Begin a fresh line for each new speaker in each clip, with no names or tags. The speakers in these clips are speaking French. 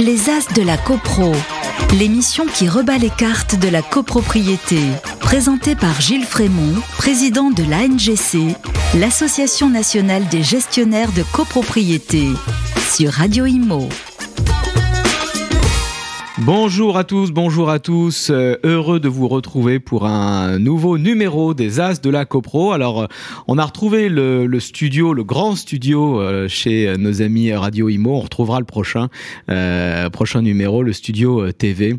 Les As de la CoPro, l'émission qui rebat les cartes de la copropriété. Présentée par Gilles Frémont, président de l'ANGC, l'Association nationale des gestionnaires de copropriété, sur Radio Imo.
Bonjour à tous, bonjour à tous. Euh, heureux de vous retrouver pour un nouveau numéro des As de la CoPro. Alors, euh, on a retrouvé le, studio, le grand studio euh, chez nos amis Radio Imo. On retrouvera le prochain, prochain numéro, le studio TV,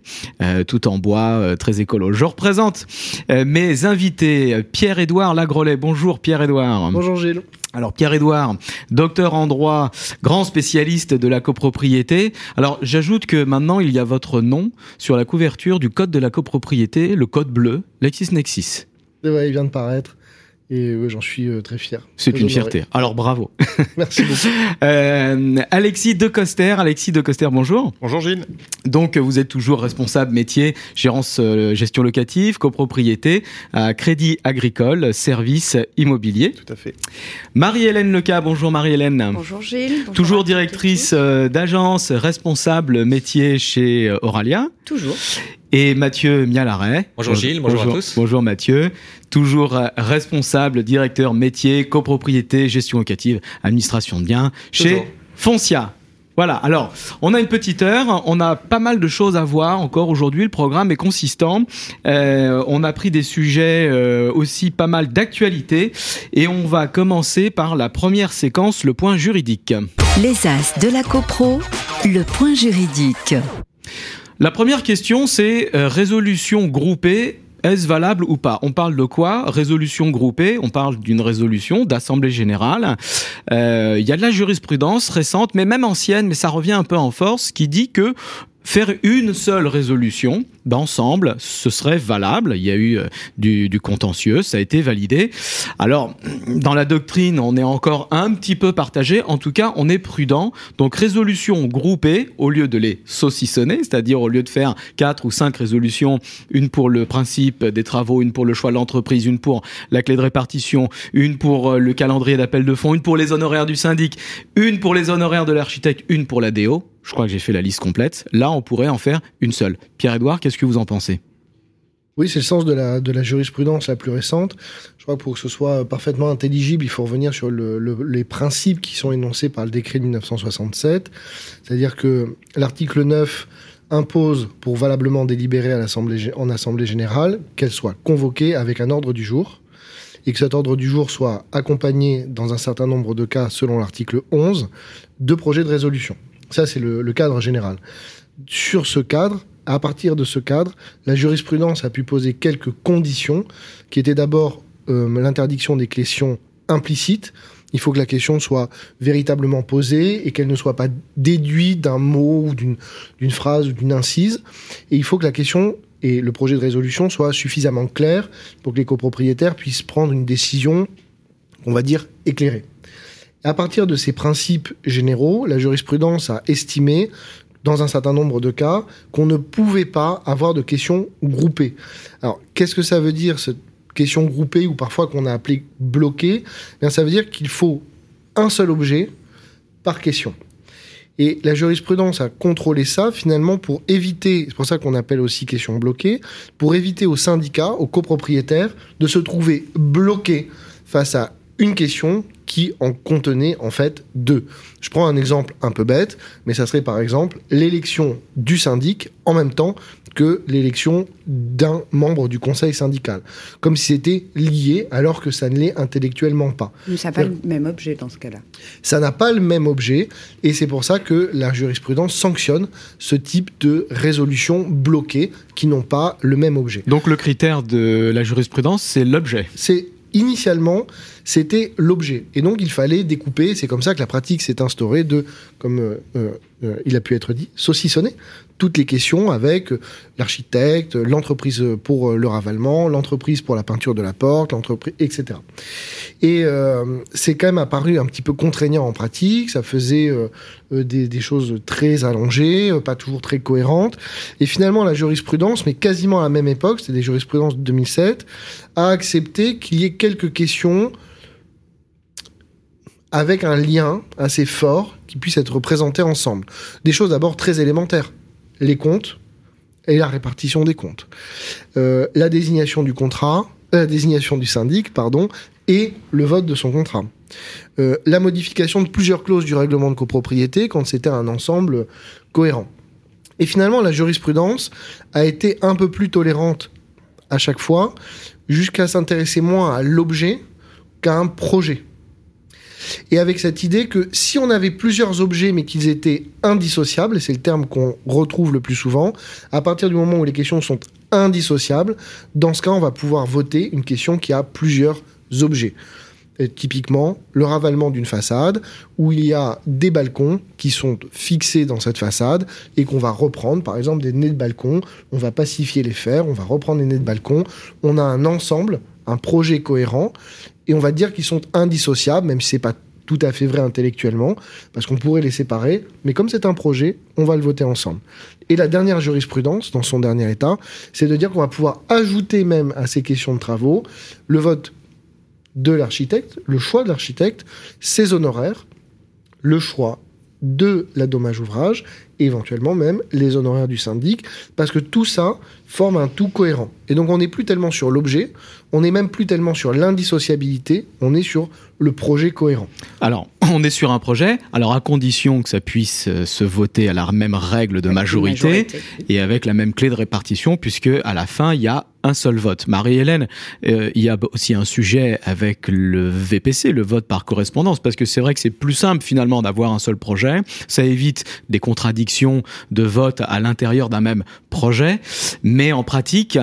tout en bois, très écolo. Je représente mes invités, Pierre-Édouard Lagrolet. Bonjour Pierre-Édouard.
Bonjour Gilles.
Alors Pierre-Édouard, docteur en droit, grand spécialiste de la copropriété. Alors j'ajoute que maintenant il y a votre nom sur la couverture du code de la copropriété, le code bleu, LexisNexis.
Ouais, il vient de paraître. Et j'en suis euh, très fier.
C'est une fierté. Alors bravo.
Merci beaucoup.
euh, Alexis Decoster. Alexis Decoster, bonjour.
Bonjour Gilles.
Donc vous êtes toujours responsable métier, gérance, euh, gestion locative, copropriété, Crédit Agricole, service immobilier.
Tout à fait.
Marie-Hélène Leca, bonjour Marie-Hélène.
Bonjour Gilles. Bonjour
toujours directrice euh, d'agence, responsable métier chez Oralia.
Toujours
et Mathieu Mialaret.
Bonjour Gilles, bonjour, à tous.
Bonjour Mathieu, toujours euh, responsable, directeur métier, copropriété, gestion locative, administration de biens chez Foncia. Voilà, alors on a une petite heure, on a pas mal de choses à voir encore aujourd'hui, le programme est consistant, euh, on a pris des sujets euh, aussi pas mal d'actualité et on va commencer par la première séquence, le point juridique.
Les As de la CoPro, le point juridique.
La première question, c'est euh, résolution groupée. Est-ce valable ou pas? On parle de quoi? Résolution groupée, on parle d'une résolution d'Assemblée générale. Euh, il y a de la jurisprudence récente, mais même ancienne, mais ça revient un peu en force, qui dit que faire une seule résolution d'ensemble, ce serait valable. Il y a eu euh, du, contentieux, ça a été validé. Alors, dans la doctrine, on est encore un petit peu partagé. En tout cas, on est prudent. Donc, résolution groupée, au lieu de les saucissonner, c'est-à-dire au lieu de faire quatre ou cinq résolutions, une pour le principe des travaux, une pour le choix de l'entreprise, une pour la clé de répartition, une pour euh, le calendrier d'appel de fonds, une pour les honoraires du syndic, une pour les honoraires de l'architecte, une pour la DO je crois que j'ai fait la liste complète. Là, on pourrait en faire une seule. Pierre-Edouard, qu'est-ce que vous en pensez?
Oui, c'est le sens de la, de la jurisprudence la plus récente. Je crois que pour que ce soit parfaitement intelligible, il faut revenir sur les principes qui sont énoncés par le décret de 1967. C'est-à-dire que l'article 9 impose, pour valablement délibérer à en Assemblée générale, qu'elle soit convoquée avec un ordre du jour et que cet ordre du jour soit accompagné, dans un certain nombre de cas, selon l'article 11, de projets de résolution. Ça, c'est le, cadre général. Sur ce cadre, à partir de ce cadre, la jurisprudence a pu poser quelques conditions, qui étaient d'abord euh, l'interdiction des questions implicites. Il faut que la question soit véritablement posée et qu'elle ne soit pas déduite d'un mot d'une phrase ou d'une incise. Et il faut que la question et le projet de résolution soient suffisamment clairs pour que les copropriétaires puissent prendre une décision, on va dire, éclairée. À partir de ces principes généraux, la jurisprudence a estimé dans un certain nombre de cas, qu'on ne pouvait pas avoir de questions groupées. Alors, qu'est-ce que ça veut dire, cette question groupée, ou parfois qu'on a appelé bloquée? Eh Bien, Ça veut dire qu'il faut un seul objet par question. Et la jurisprudence a contrôlé ça finalement pour éviter, c'est pour ça qu'on appelle aussi question bloquée, pour éviter aux syndicats, aux copropriétaires de se trouver bloqués face à une question qui en contenait en fait deux. Je prends un exemple un peu bête, mais ça serait par exemple l'élection du syndic en même temps que l'élection d'un membre du conseil syndical. Comme si c'était lié alors que ça ne l'est intellectuellement pas.
Mais ça n'a pas le même objet dans ce cas-là.
Ça n'a pas le même objet et c'est pour ça que la jurisprudence sanctionne ce type de résolution bloquée qui n'ont pas le même objet.
Donc le critère de la jurisprudence, c'est l'objet.
C'est initialement, c'était l'objet. Et donc, il fallait découper. C'est comme ça que la pratique s'est instaurée de, comme euh, euh, euh, il a pu être dit, saucissonner toutes les questions avec l'architecte, l'entreprise pour le ravalement, l'entreprise pour la peinture de la porte, l'entreprise, etc. Et c'est quand même apparu un petit peu contraignant en pratique. Ça faisait des, des, choses très allongées, pas toujours très cohérentes. Et finalement, la jurisprudence, mais quasiment à la même époque, c'est des jurisprudences de 2007, a accepté qu'il y ait quelques questions avec un lien assez fort qui puisse être représenté ensemble. Des choses d'abord très élémentaires. Les comptes et la répartition des comptes. Euh, la désignation du contrat, euh, la désignation du syndic, pardon, et le vote de son contrat. Euh, la modification de plusieurs clauses du règlement de copropriété quand c'était un ensemble cohérent. Et finalement, la jurisprudence a été un peu plus tolérante à chaque fois, jusqu'à s'intéresser moins à l'objet qu'à un projet. Et avec cette idée que si on avait plusieurs objets mais qu'ils étaient indissociables, c'est le terme qu'on retrouve le plus souvent, à partir du moment où les questions sont indissociables, dans ce cas on va pouvoir voter une question qui a plusieurs objets. Et typiquement, le ravalement d'une façade où il y a des balcons qui sont fixés dans cette façade et qu'on va reprendre, par exemple des nez de balcon, on va pacifier les fers, on va reprendre les nez de balcon, on a un ensemble, un projet cohérent et on va dire qu'ils sont indissociables, même si c'est pas tout à fait vrai intellectuellement, parce qu'on pourrait les séparer, mais comme c'est un projet, on va le voter ensemble. Et la dernière jurisprudence, dans son dernier état, c'est de dire qu'on va pouvoir ajouter même à ces questions de travaux le vote de l'architecte, le choix de l'architecte, ses honoraires, le choix de la dommage ouvrage, éventuellement même les honoraires du syndic, parce que tout ça forme un tout cohérent. Et donc on n'est plus tellement sur l'objet, on n'est même plus tellement sur l'indissociabilité, on est sur le projet cohérent.
Alors, on est sur un projet, alors à condition que ça puisse euh, se voter à la même règle de majorité,
majorité.
et avec la même clé de répartition, puisque à la fin, il y a un seul vote. Marie-Hélène, euh, il y a aussi un sujet avec le VPC, le vote par correspondance, parce que c'est vrai que c'est plus simple finalement d'avoir un seul projet, ça évite des contradictions de vote à l'intérieur d'un même projet, mais en pratique,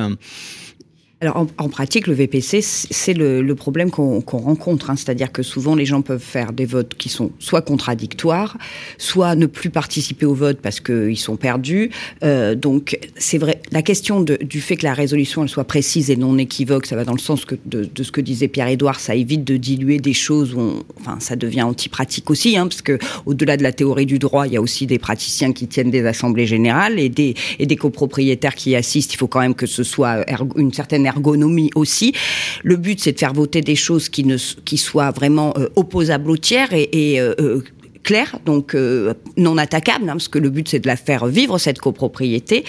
Alors en, pratique, le VPC, c'est le, problème qu'on rencontre, hein. c'est-à-dire que souvent les gens peuvent faire des votes qui sont soit contradictoires, soit ne plus participer au vote parce qu'ils sont perdus. Euh, donc c'est vrai, la question du fait que la résolution elle soit précise et non équivoque, ça va dans le sens de, ce que disait Pierre-Édouard, ça évite de diluer des choses où on- enfin ça devient antipratique aussi, hein, parce que au-delà de la théorie du droit, il y a aussi des praticiens qui tiennent des assemblées générales et des, copropriétaires qui y assistent. Il faut quand même que ce soit une certaine ergonomie aussi. Le but, c'est de faire voter des choses qui, ne, qui soient vraiment euh, opposables au tiers et, et euh, euh, claires, donc euh, non attaquables, hein, parce que le but, c'est de la faire vivre, cette copropriété.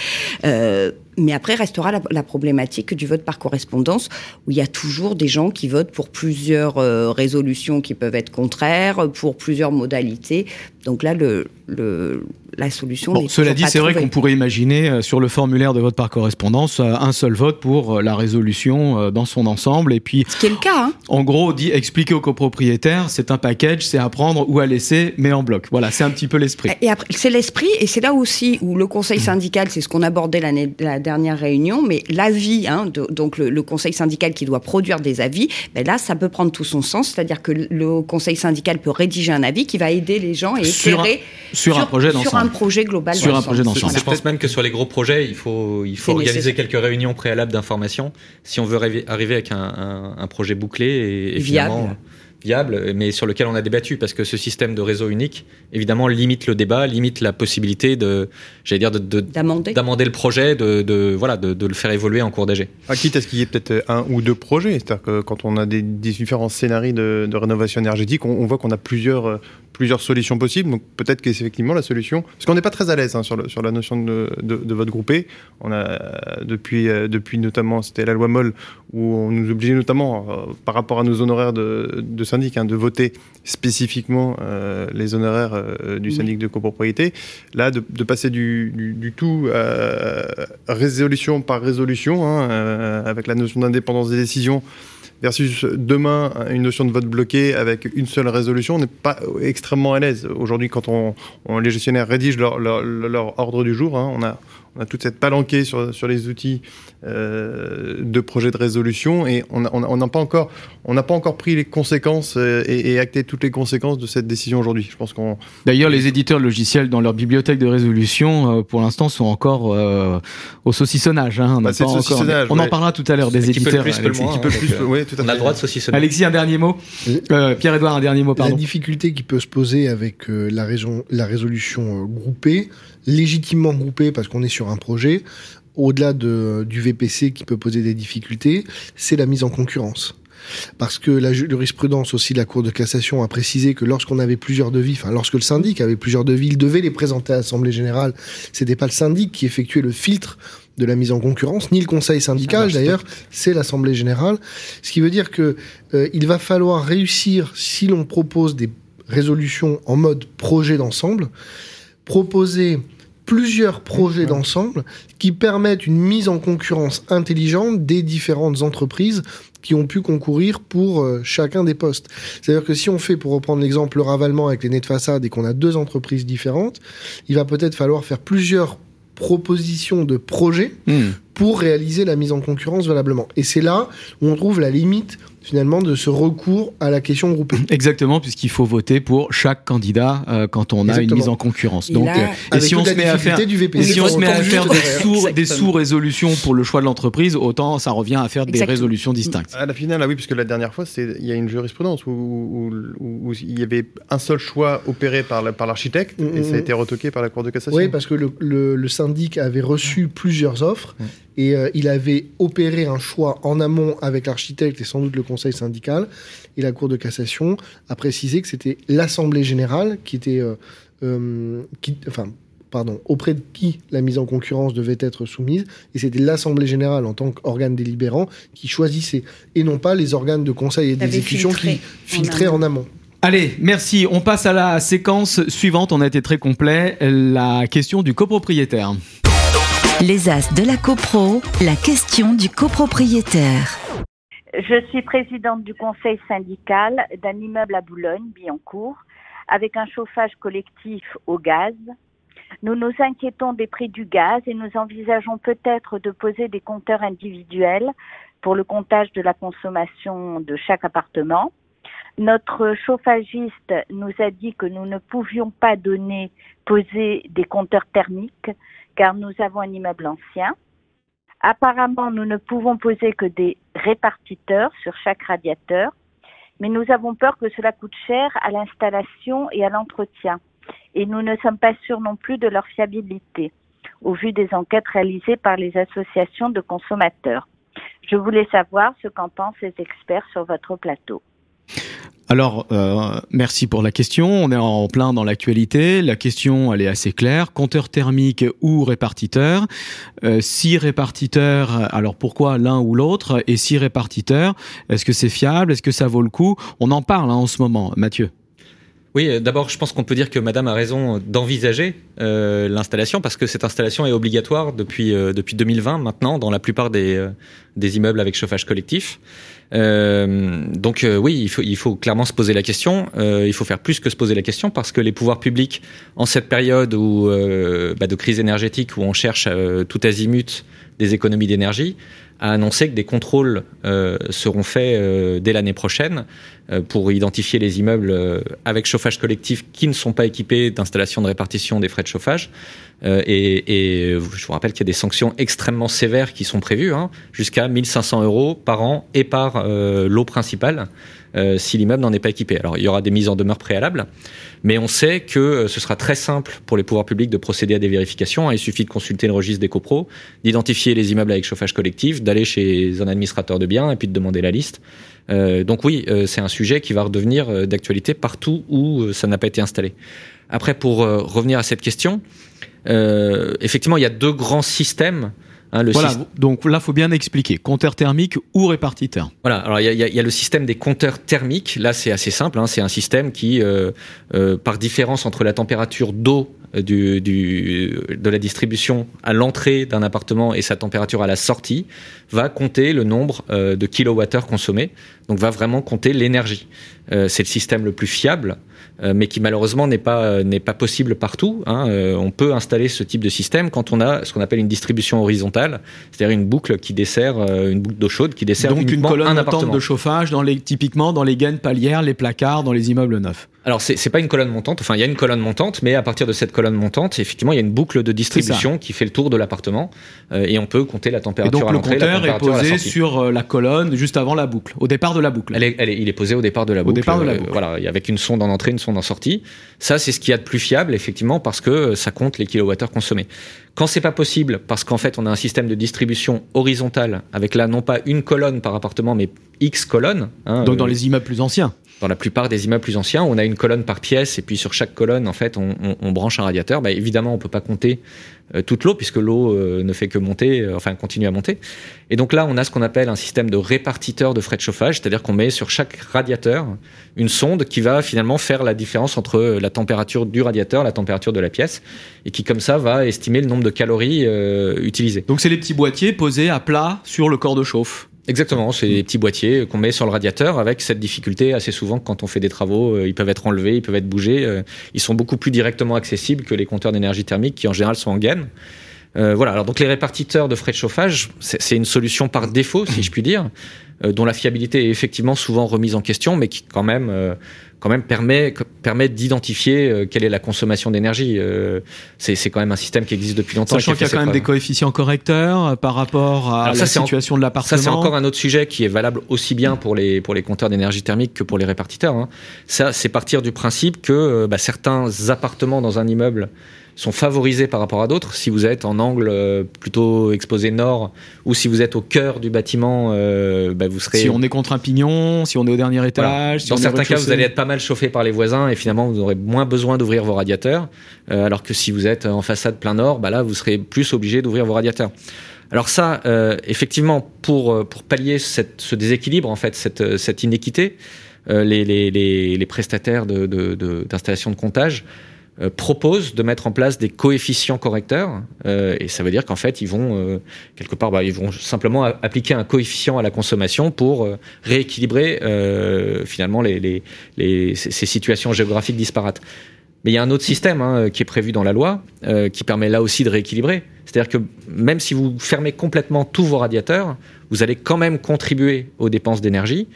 Mais après restera la, la problématique du vote par correspondance, où il y a toujours des gens qui votent pour plusieurs euh, résolutions qui peuvent être contraires, pour plusieurs modalités. Donc là, le, le, la solution
Bon, cela dit, c'est vrai qu'on pourrait imaginer euh, sur le formulaire de vote par correspondance euh, un seul vote pour la résolution dans son ensemble. Et puis,
Ce qui est le cas, hein.
en gros, dit expliquer aux copropriétaires, c'est un package, c'est à prendre ou à laisser, mais en bloc. Voilà, c'est un petit peu l'esprit.
Et après, c'est l'esprit, et c'est là aussi où le conseil syndical, c'est ce qu'on abordait l'année, la dernière réunion, mais l'avis, hein, de- donc le, le conseil syndical qui doit produire des avis, ben là, ça peut prendre tout son sens, c'est-à-dire que le- conseil syndical peut rédiger un avis qui va aider les gens et
Sur un-
éclairer
sur un projet
sur
d'ensemble.
un projet global.
Sur un
d'ensemble.
projet d'ensemble.
Je pense même que sur les gros projets, il faut, il faut
C'est
organiser
nécessaire.
quelques réunions préalables d'information si on veut arriver arriver avec un, un- un projet bouclé et, et
Viable.
finalement viable, mais sur lequel on a débattu parce que ce système de réseau unique, évidemment, limite le débat, limite la possibilité de, j'allais dire, de, de-
D'amender.
le projet, de, de- voilà, de, de le faire évoluer en cours d'AG.
Ah, quitte à ce qu'il y ait peut-être un ou deux projets. C'est-à-dire que quand on a des, des différents scénarios de, de rénovation énergétique, on, on voit qu'on a plusieurs, euh, plusieurs solutions possibles. Donc peut-être que c'est effectivement la solution. Parce qu'on n'est pas très à l'aise hein, sur, le- sur la notion de, de, de vote groupé. On a euh, depuis, euh, depuis notamment, c'était la loi Moll, où on nous obligeait notamment, euh, par rapport à nos honoraires de, de syndic, hein, de voter spécifiquement euh, les honoraires euh, du syndic de copropriété. Là, de, de passer du, du, du tout euh, résolution par résolution, hein, avec la notion d'indépendance des décisions, versus demain une notion de vote bloqué avec une seule résolution, on n'est pas extrêmement à l'aise. Aujourd'hui, quand on, on- les gestionnaires rédigent leur, leur, leur ordre du jour, hein, on, a, on a toute cette palanquée sur, sur les outils euh, de projet de résolution et on n'a on a- on n'a pas, encore- on n'a pas encore pris les conséquences euh, et, et acté toutes les conséquences de cette décision aujourd'hui. Je pense qu'on
D'ailleurs, les éditeurs de logiciels dans leur bibliothèque de résolution, euh, pour l'instant, sont encore euh, au saucissonnage. Hein. On,
Bah,
encore-
saucissonnage,
on en parlera tout à l'heure des
Qui
éditeurs.
plus, peut le
Alexis.
moins,
qui peut
hein,
plus,
euh,
tout à
On a le droit de saucissonner.
Alexis, un dernier mot. Euh, Pierre-Edouard, un dernier mot,
La
pardon.
difficulté qui peut se poser avec euh, la, raison, la résolution euh, groupée, légitimement groupée parce qu'on est sur un projet, au-delà de, du VPC qui peut poser des difficultés, c'est la mise en concurrence. parce que la jurisprudence aussi de la Cour de cassation a précisé que lorsqu'on avait plusieurs devis, enfin lorsque le syndic avait plusieurs devis, il devait les présenter à l'Assemblée générale. C'était pas le syndic qui effectuait le filtre de la mise en concurrence, ni le conseil syndical d'ailleurs, c'est l'Assemblée générale. Ce qui veut dire que euh, il va falloir réussir, si l'on propose des résolutions en mode projet d'ensemble, proposer plusieurs projets d'ensemble qui permettent une mise en concurrence intelligente des différentes entreprises qui ont pu concourir pour euh, chacun des postes. C'est-à-dire que si on fait, pour reprendre l'exemple, le ravalement avec les nez de façade et qu'on a deux entreprises différentes, il va peut-être falloir faire plusieurs propositions de projets hmm. pour réaliser la mise en concurrence valablement. Et c'est là où on trouve la limite finalement de ce recours à la question groupée.
Exactement, puisqu'il faut voter pour chaque candidat euh, quand on a une mise en concurrence. Donc, euh, et si on se met à faire, si on se met à faire des sous résolutions pour le choix de l'entreprise, autant ça revient à faire des résolutions distinctes.
À la finale, ah oui, puisque la dernière fois, il y a une jurisprudence où, il y avait un seul choix opéré par l'architecte et ça a mm-hmm. été retoqué par la Cour de cassation.
Oui, parce que le, le syndic avait reçu plusieurs offres et euh, il avait opéré un choix en amont avec l'architecte et sans doute le conseil syndical. Et la Cour de cassation a précisé que c'était l'Assemblée générale qui était... Euh, euh, qui, enfin, pardon, auprès de qui la mise en concurrence devait être soumise, et c'était l'Assemblée générale en tant qu'organe délibérant qui choisissait, et non pas les organes de conseil et d'exécution qui filtraient en amont.
Allez, merci. On passe à la séquence suivante. On a été très complet. La question du copropriétaire.
Les As de la CoPro, la question du copropriétaire.
Je suis présidente du conseil syndical d'un immeuble à Boulogne, Billancourt, avec un chauffage collectif au gaz. Nous nous inquiétons des prix du gaz et nous envisageons peut-être de poser des compteurs individuels pour le comptage de la consommation de chaque appartement. Notre chauffagiste nous a dit que nous ne pouvions pas donner, poser des compteurs thermiques car nous avons un immeuble ancien. Apparemment, nous ne pouvons poser que des répartiteurs sur chaque radiateur, mais nous avons peur que cela coûte cher à l'installation et à l'entretien. Et nous ne sommes pas sûrs non plus de leur fiabilité, au vu des enquêtes réalisées par les associations de consommateurs. Je voulais savoir ce qu'en pensent les experts sur votre plateau.
Alors, euh, merci pour la question. On est en plein dans l'actualité. La question, elle est assez claire. Compteur thermique ou répartiteur? Euh, Si répartiteur, alors pourquoi l'un ou l'autre? Et si répartiteur, est-ce que c'est fiable? Est-ce que ça vaut le coup? On en parle hein, en ce moment. Mathieu
oui, euh, d'abord, je pense qu'on peut dire que Madame a raison d'envisager euh, l'installation parce que cette installation est obligatoire depuis depuis 2020 maintenant dans la plupart des des immeubles avec chauffage collectif. Euh, donc euh, oui, il faut, il faut clairement se poser la question. Euh, il faut faire plus que se poser la question parce que les pouvoirs publics, en cette période où, bah, de crise énergétique où on cherche tout azimut des économies d'énergie, a annoncé que des contrôles seront faits dès l'année prochaine pour identifier les immeubles avec chauffage collectif qui ne sont pas équipés d'installation de répartition des frais de chauffage. et, je vous rappelle qu'il y a des sanctions extrêmement sévères qui sont prévues, hein, jusqu'à 1500 euros par an et par euh, l'eau principale euh, si l'immeuble n'en est pas équipé. Alors il y aura des mises en demeure préalables, mais on sait que euh, ce sera très simple pour les pouvoirs publics de procéder à des vérifications. Il suffit de consulter le registre des copros, d'identifier les immeubles avec chauffage collectif, d'aller chez un administrateur de biens et puis de demander la liste. donc oui, c'est un sujet qui va redevenir d'actualité partout où ça n'a pas été installé. Après, pour revenir à cette question, effectivement, il y a deux grands systèmes
Hein, voilà, donc là, faut bien expliquer. Compteur thermique ou répartiteur.
Voilà, alors il y, a, le système des compteurs thermiques. Là, c'est assez simple. Hein. c'est un système qui, euh, euh, par différence entre la température d'eau euh, du, de la distribution à l'entrée d'un appartement et sa température à la sortie, va compter le nombre de kilowattheures consommés. Donc, va vraiment compter l'énergie. c'est le système le plus fiable euh, mais qui malheureusement n'est pas euh, n'est pas possible partout. Hein. Euh, on peut installer ce type de système quand on a ce qu'on appelle une distribution horizontale, c'est-à-dire une boucle qui dessert une boucle d'eau chaude qui dessert
donc une colonne un de chauffage dans les typiquement dans les gaines palières, les placards, dans les immeubles neufs.
alors c'est pas une colonne montante, enfin il y a une colonne montante, mais à partir de cette colonne montante, effectivement il y a une boucle de distribution qui fait le tour de l'appartement euh, et on peut compter la température
et donc,
à la
température est posé sur euh, la colonne juste avant la boucle, au départ de la boucle.
Elle est, elle est, il est posé au départ de la
au
boucle.
Départ de la boucle.
Euh, voilà, avec une sonde en entrée, une sonde en sortie. Ça c'est ce qu'il y a de plus fiable effectivement parce que ça compte les kilowattheures consommés. Quand c'est pas possible, parce qu'en fait on a un système de distribution horizontale avec là non pas une colonne par appartement mais X colonnes.
Hein, donc dans les immeubles plus anciens
dans la plupart des immeubles plus anciens, on a une colonne par pièce et puis sur chaque colonne, en fait, on, on, on branche un radiateur. Bah, évidemment, on peut pas compter euh, toute l'eau puisque l'eau euh, ne fait que monter, euh, enfin continue à monter. Et donc là, on a ce qu'on appelle un système de répartiteur de frais de chauffage, c'est-à-dire qu'on met sur chaque radiateur une sonde qui va finalement faire la différence entre la température du radiateur, la température de la pièce, et qui comme ça va estimer le nombre de calories utilisées.
Donc c'est les petits boîtiers posés à plat sur le corps de chauffe.
Exactement, c'est des petits boîtiers qu'on met sur le radiateur avec cette difficulté assez souvent quand on fait des travaux, euh, ils peuvent être enlevés, ils peuvent être bougés. Euh, ils sont beaucoup plus directement accessibles que les compteurs d'énergie thermique qui en général sont en gaine. Euh, voilà, alors donc les répartiteurs de frais de chauffage, c'est une solution par défaut, si je puis dire, dont la fiabilité est effectivement souvent remise en question, mais qui quand même quand même permet, permet d'identifier euh, quelle est la consommation d'énergie. Euh, c'est quand même un système qui existe depuis longtemps.
Sachant qu'il y a quand même des coefficients correcteurs euh, par rapport à la situation de l'appartement.
Ça, c'est encore un autre sujet qui est valable aussi bien pour les, pour les compteurs d'énergie thermique que pour les répartiteurs. Hein. Ça, c'est partir du principe que bah, certains appartements dans un immeuble sont favorisés par rapport à d'autres. Si vous êtes en angle euh, plutôt exposé nord ou si vous êtes au cœur du bâtiment, euh, bah vous serez.
Si on est contre un pignon, si on est au dernier étage. Si
Dans certains cas, vous allez être pas mal chauffé par les voisins et finalement vous aurez moins besoin d'ouvrir vos radiateurs. Euh, alors que si vous êtes en façade plein nord, bah là vous serez plus obligé d'ouvrir vos radiateurs. Alors ça, euh, effectivement, pour euh, pour pallier cette, ce déséquilibre en fait, cette cette inéquité, les, les, les, les prestataires d'installations de, de, de comptage euh, propose de mettre en place des coefficients correcteurs euh, et ça veut dire qu'en fait ils vont euh, quelque part bah, ils vont simplement appliquer un coefficient à la consommation pour euh, rééquilibrer euh, finalement les, les, les, ces situations géographiques disparates. Mais il y a un autre système hein, qui est prévu dans la loi qui permet là aussi de rééquilibrer. C'est-à-dire que même si vous fermez complètement tous vos radiateurs, vous allez quand même contribuer aux dépenses d'énergie,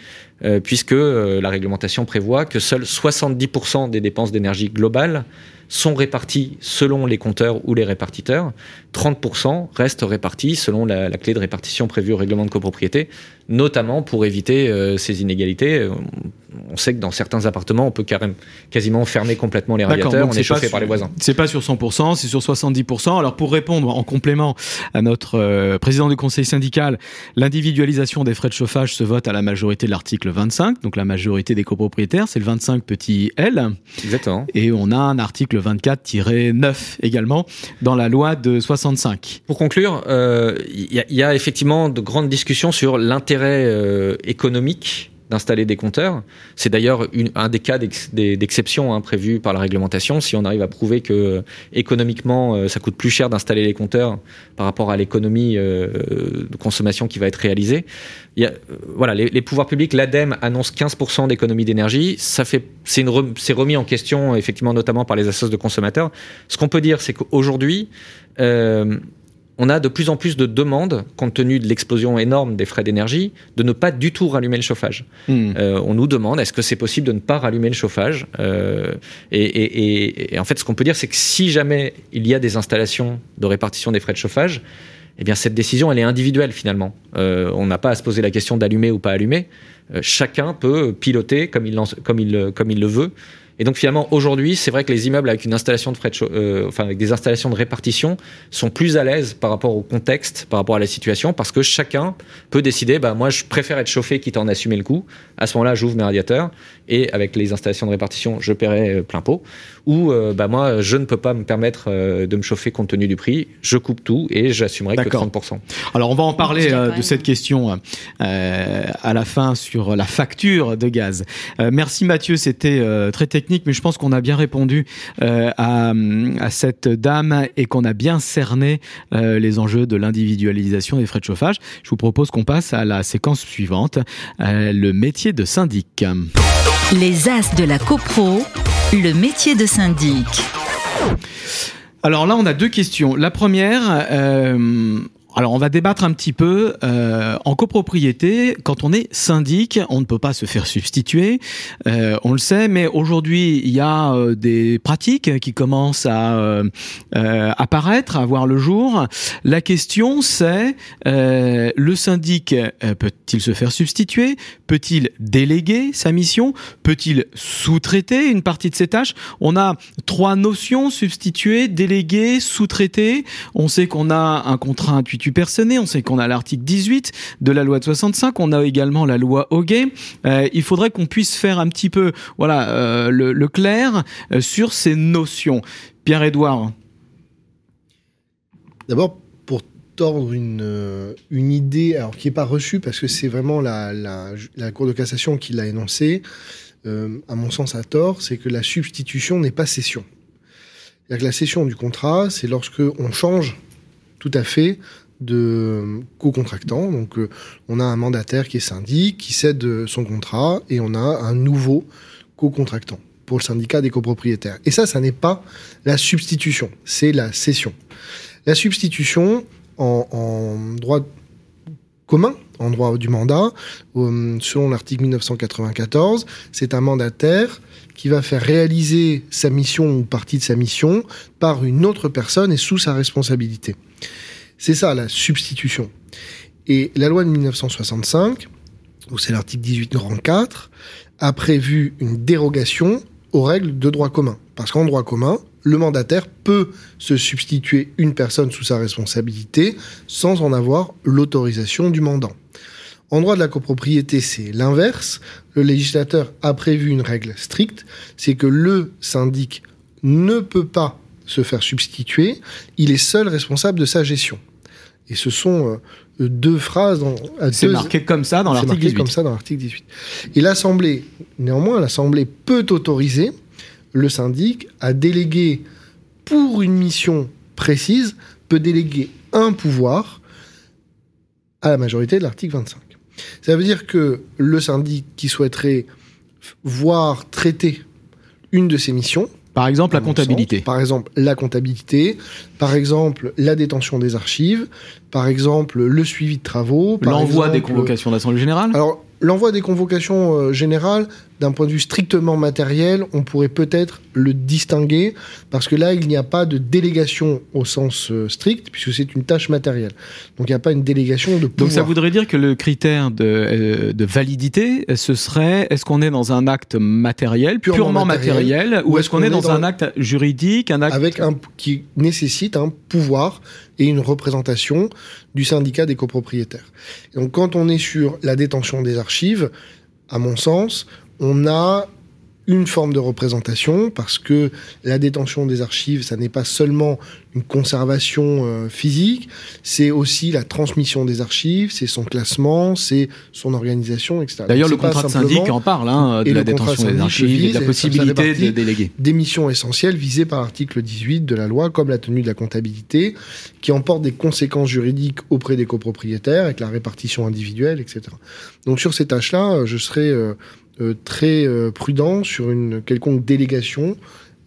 puisque la réglementation prévoit que seuls 70% des dépenses d'énergie globales sont répartis selon les compteurs ou les répartiteurs. 30% restent répartis selon la, la, clé de répartition prévue au règlement de copropriété, notamment pour éviter euh, ces inégalités. On sait que dans certains appartements, on peut carrément, quasiment fermer complètement les radiateurs, on est, est chauffé par les voisins.
C'est pas sur 100%, c'est sur 70%. Alors pour répondre en complément à notre euh, président du conseil syndical, l'individualisation des frais de chauffage se vote à la majorité de l'article 25, donc la majorité des copropriétaires, c'est le 25 petit L.
Exactement.
Et on a un article 24-9 également dans la loi de 65.
Pour conclure, il euh, y, y, a effectivement de grandes discussions sur l'intérêt euh, économique d'installer des compteurs. C'est d'ailleurs un des cas d'exception hein, prévus par la réglementation. Si on arrive à prouver que euh, économiquement, euh, ça coûte plus cher d'installer les compteurs par rapport à l'économie euh, de consommation qui va être réalisée. Voilà, les, pouvoirs publics, l'ADEME annonce 15% d'économie d'énergie. C'est remis en question effectivement notamment par les associations de consommateurs. Ce qu'on peut dire, c'est qu'aujourd'hui, on a de plus en plus de demandes, compte tenu de l'explosion énorme des frais d'énergie, de ne pas du tout rallumer le chauffage. Mmh. Euh, on nous demande est-ce que c'est possible de ne pas rallumer le chauffage euh, et, et, et, en fait, ce qu'on peut dire, c'est que si jamais il y a des installations de répartition des frais de chauffage, eh bien cette décision, elle est individuelle finalement. Euh, on n'a pas à se poser la question d'allumer ou pas allumer. Chacun peut piloter comme il, comme il, comme il le veut et donc finalement aujourd'hui, c'est vrai que les immeubles avec une installation de frais de euh, enfin avec des installations de répartition sont plus à l'aise par rapport au contexte, par rapport à la situation, parce que chacun peut décider, bah moi je préfère être chauffé quitte à en assumer le coût. À ce moment-là, j'ouvre mes radiateurs et avec les installations de répartition, je paierai euh, plein pot. Ou euh, bah moi je ne peux pas me permettre euh, de me chauffer compte tenu du prix, je coupe tout et j'assumerai que 30%.
Alors on va en parler euh, de cette question euh, à la fin sur la facture de gaz. Euh, merci Mathieu, c'était très technique mais je pense qu'on a bien répondu euh, à, à, cette dame et qu'on a bien cerné euh, les enjeux de l'individualisation des frais de chauffage. Je vous propose qu'on passe à la séquence suivante, euh, le métier de syndic.
Les as de la copro, le métier de syndic.
Alors là, on a deux questions. La première, euh, alors on va débattre un petit peu. Euh, en copropriété, quand on est syndic, on ne peut pas se faire substituer. Euh, on le sait, mais aujourd'hui il y a euh, des pratiques qui commencent à euh, euh, apparaître, à voir le jour. La question c'est le syndic peut-il se faire substituer? Peut-il déléguer sa mission? Peut-il sous-traiter une partie de ses tâches? On a trois notions substituer, déléguer, sous-traiter. On sait qu'on a un contrat intuitif personné. On sait qu'on a l'article 18 de la loi de 65. On a également la loi Hoguet. Euh, il faudrait qu'on puisse faire un petit peu, voilà, euh, le, clair euh, sur ces notions. Pierre-Édouard.
D'abord, pour tordre une, une idée, alors qui n'est pas reçue, parce que c'est vraiment la, Cour de cassation qui l'a énoncé, à mon sens à tort, c'est que la substitution n'est pas cession. La cession du contrat, c'est lorsque on change tout à fait de co-contractants. Donc, euh, on a un mandataire qui est syndic, qui cède son contrat, et on a un nouveau co-contractant pour le syndicat des copropriétaires. Et ça, ça n'est pas la substitution, c'est la cession. La substitution, en, droit commun, en droit du mandat, euh, selon l'article 1994, c'est un mandataire qui va faire réaliser sa mission ou partie de sa mission par une autre personne et sous sa responsabilité. C'est ça la substitution. Et la loi de 1965, où c'est l'article 18 grand 4, a prévu une dérogation aux règles de droit commun. Parce qu'en droit commun, le mandataire peut se substituer une personne sous sa responsabilité sans en avoir l'autorisation du mandant. En droit de la copropriété, c'est l'inverse. Le législateur a prévu une règle stricte, c'est que le syndic ne peut pas se faire substituer, il est seul responsable de sa gestion. Et ce sont euh, deux phrases.
C'est marqué comme ça dans l'article 18.
comme ça dans l'article 18. Et l'Assemblée, néanmoins, l'Assemblée peut autoriser le syndic à déléguer pour une mission précise, peut déléguer un pouvoir à la majorité de l'article 25. Ça veut dire que le syndic qui souhaiterait voir traiter une de ses missions,
par exemple, la comptabilité.
par exemple, la comptabilité. Par exemple, la détention des archives. Par exemple, le suivi de travaux.
L'envoi des convocations d'Assemblée Générale
Alors, l'envoi des convocations euh, générales, d'un point de vue strictement matériel, on pourrait peut-être le distinguer, parce que là, il n'y a pas de délégation au sens euh, strict, puisque c'est une tâche matérielle. Donc, il n'y a pas une délégation de pouvoir.
Donc, ça voudrait dire que le critère de, euh, de validité, ce serait, est-ce qu'on est dans un acte matériel, purement, matériel, ou est-ce qu'on est dans, un acte juridique, un acte...
Avec un, qui nécessite un pouvoir et une représentation du syndicat des copropriétaires. donc quand on est sur la détention des archives, à mon sens, on a une forme de représentation parce que la détention des archives, ça n'est pas seulement une conservation euh, physique, c'est aussi la transmission des archives, c'est son classement, c'est son organisation, etc.
D'ailleurs, le contrat de syndic en parle, hein, de la détention des archives et de la possibilité de déléguer.
Des missions essentielles visées par l'article 18 de la loi, comme la tenue de la comptabilité, qui emporte des conséquences juridiques auprès des copropriétaires, avec la répartition individuelle, etc. Donc sur ces tâches-là, je serais... Euh, euh, très euh, prudent sur une quelconque délégation,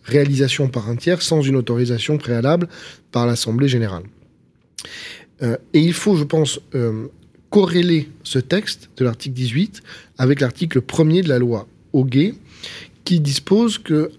réalisation par un tiers, sans une autorisation préalable par l'Assemblée générale. Euh, et il faut, je pense, corréler ce texte de l'article 18 avec l'article 1er de la loi Hoguet, qui dispose que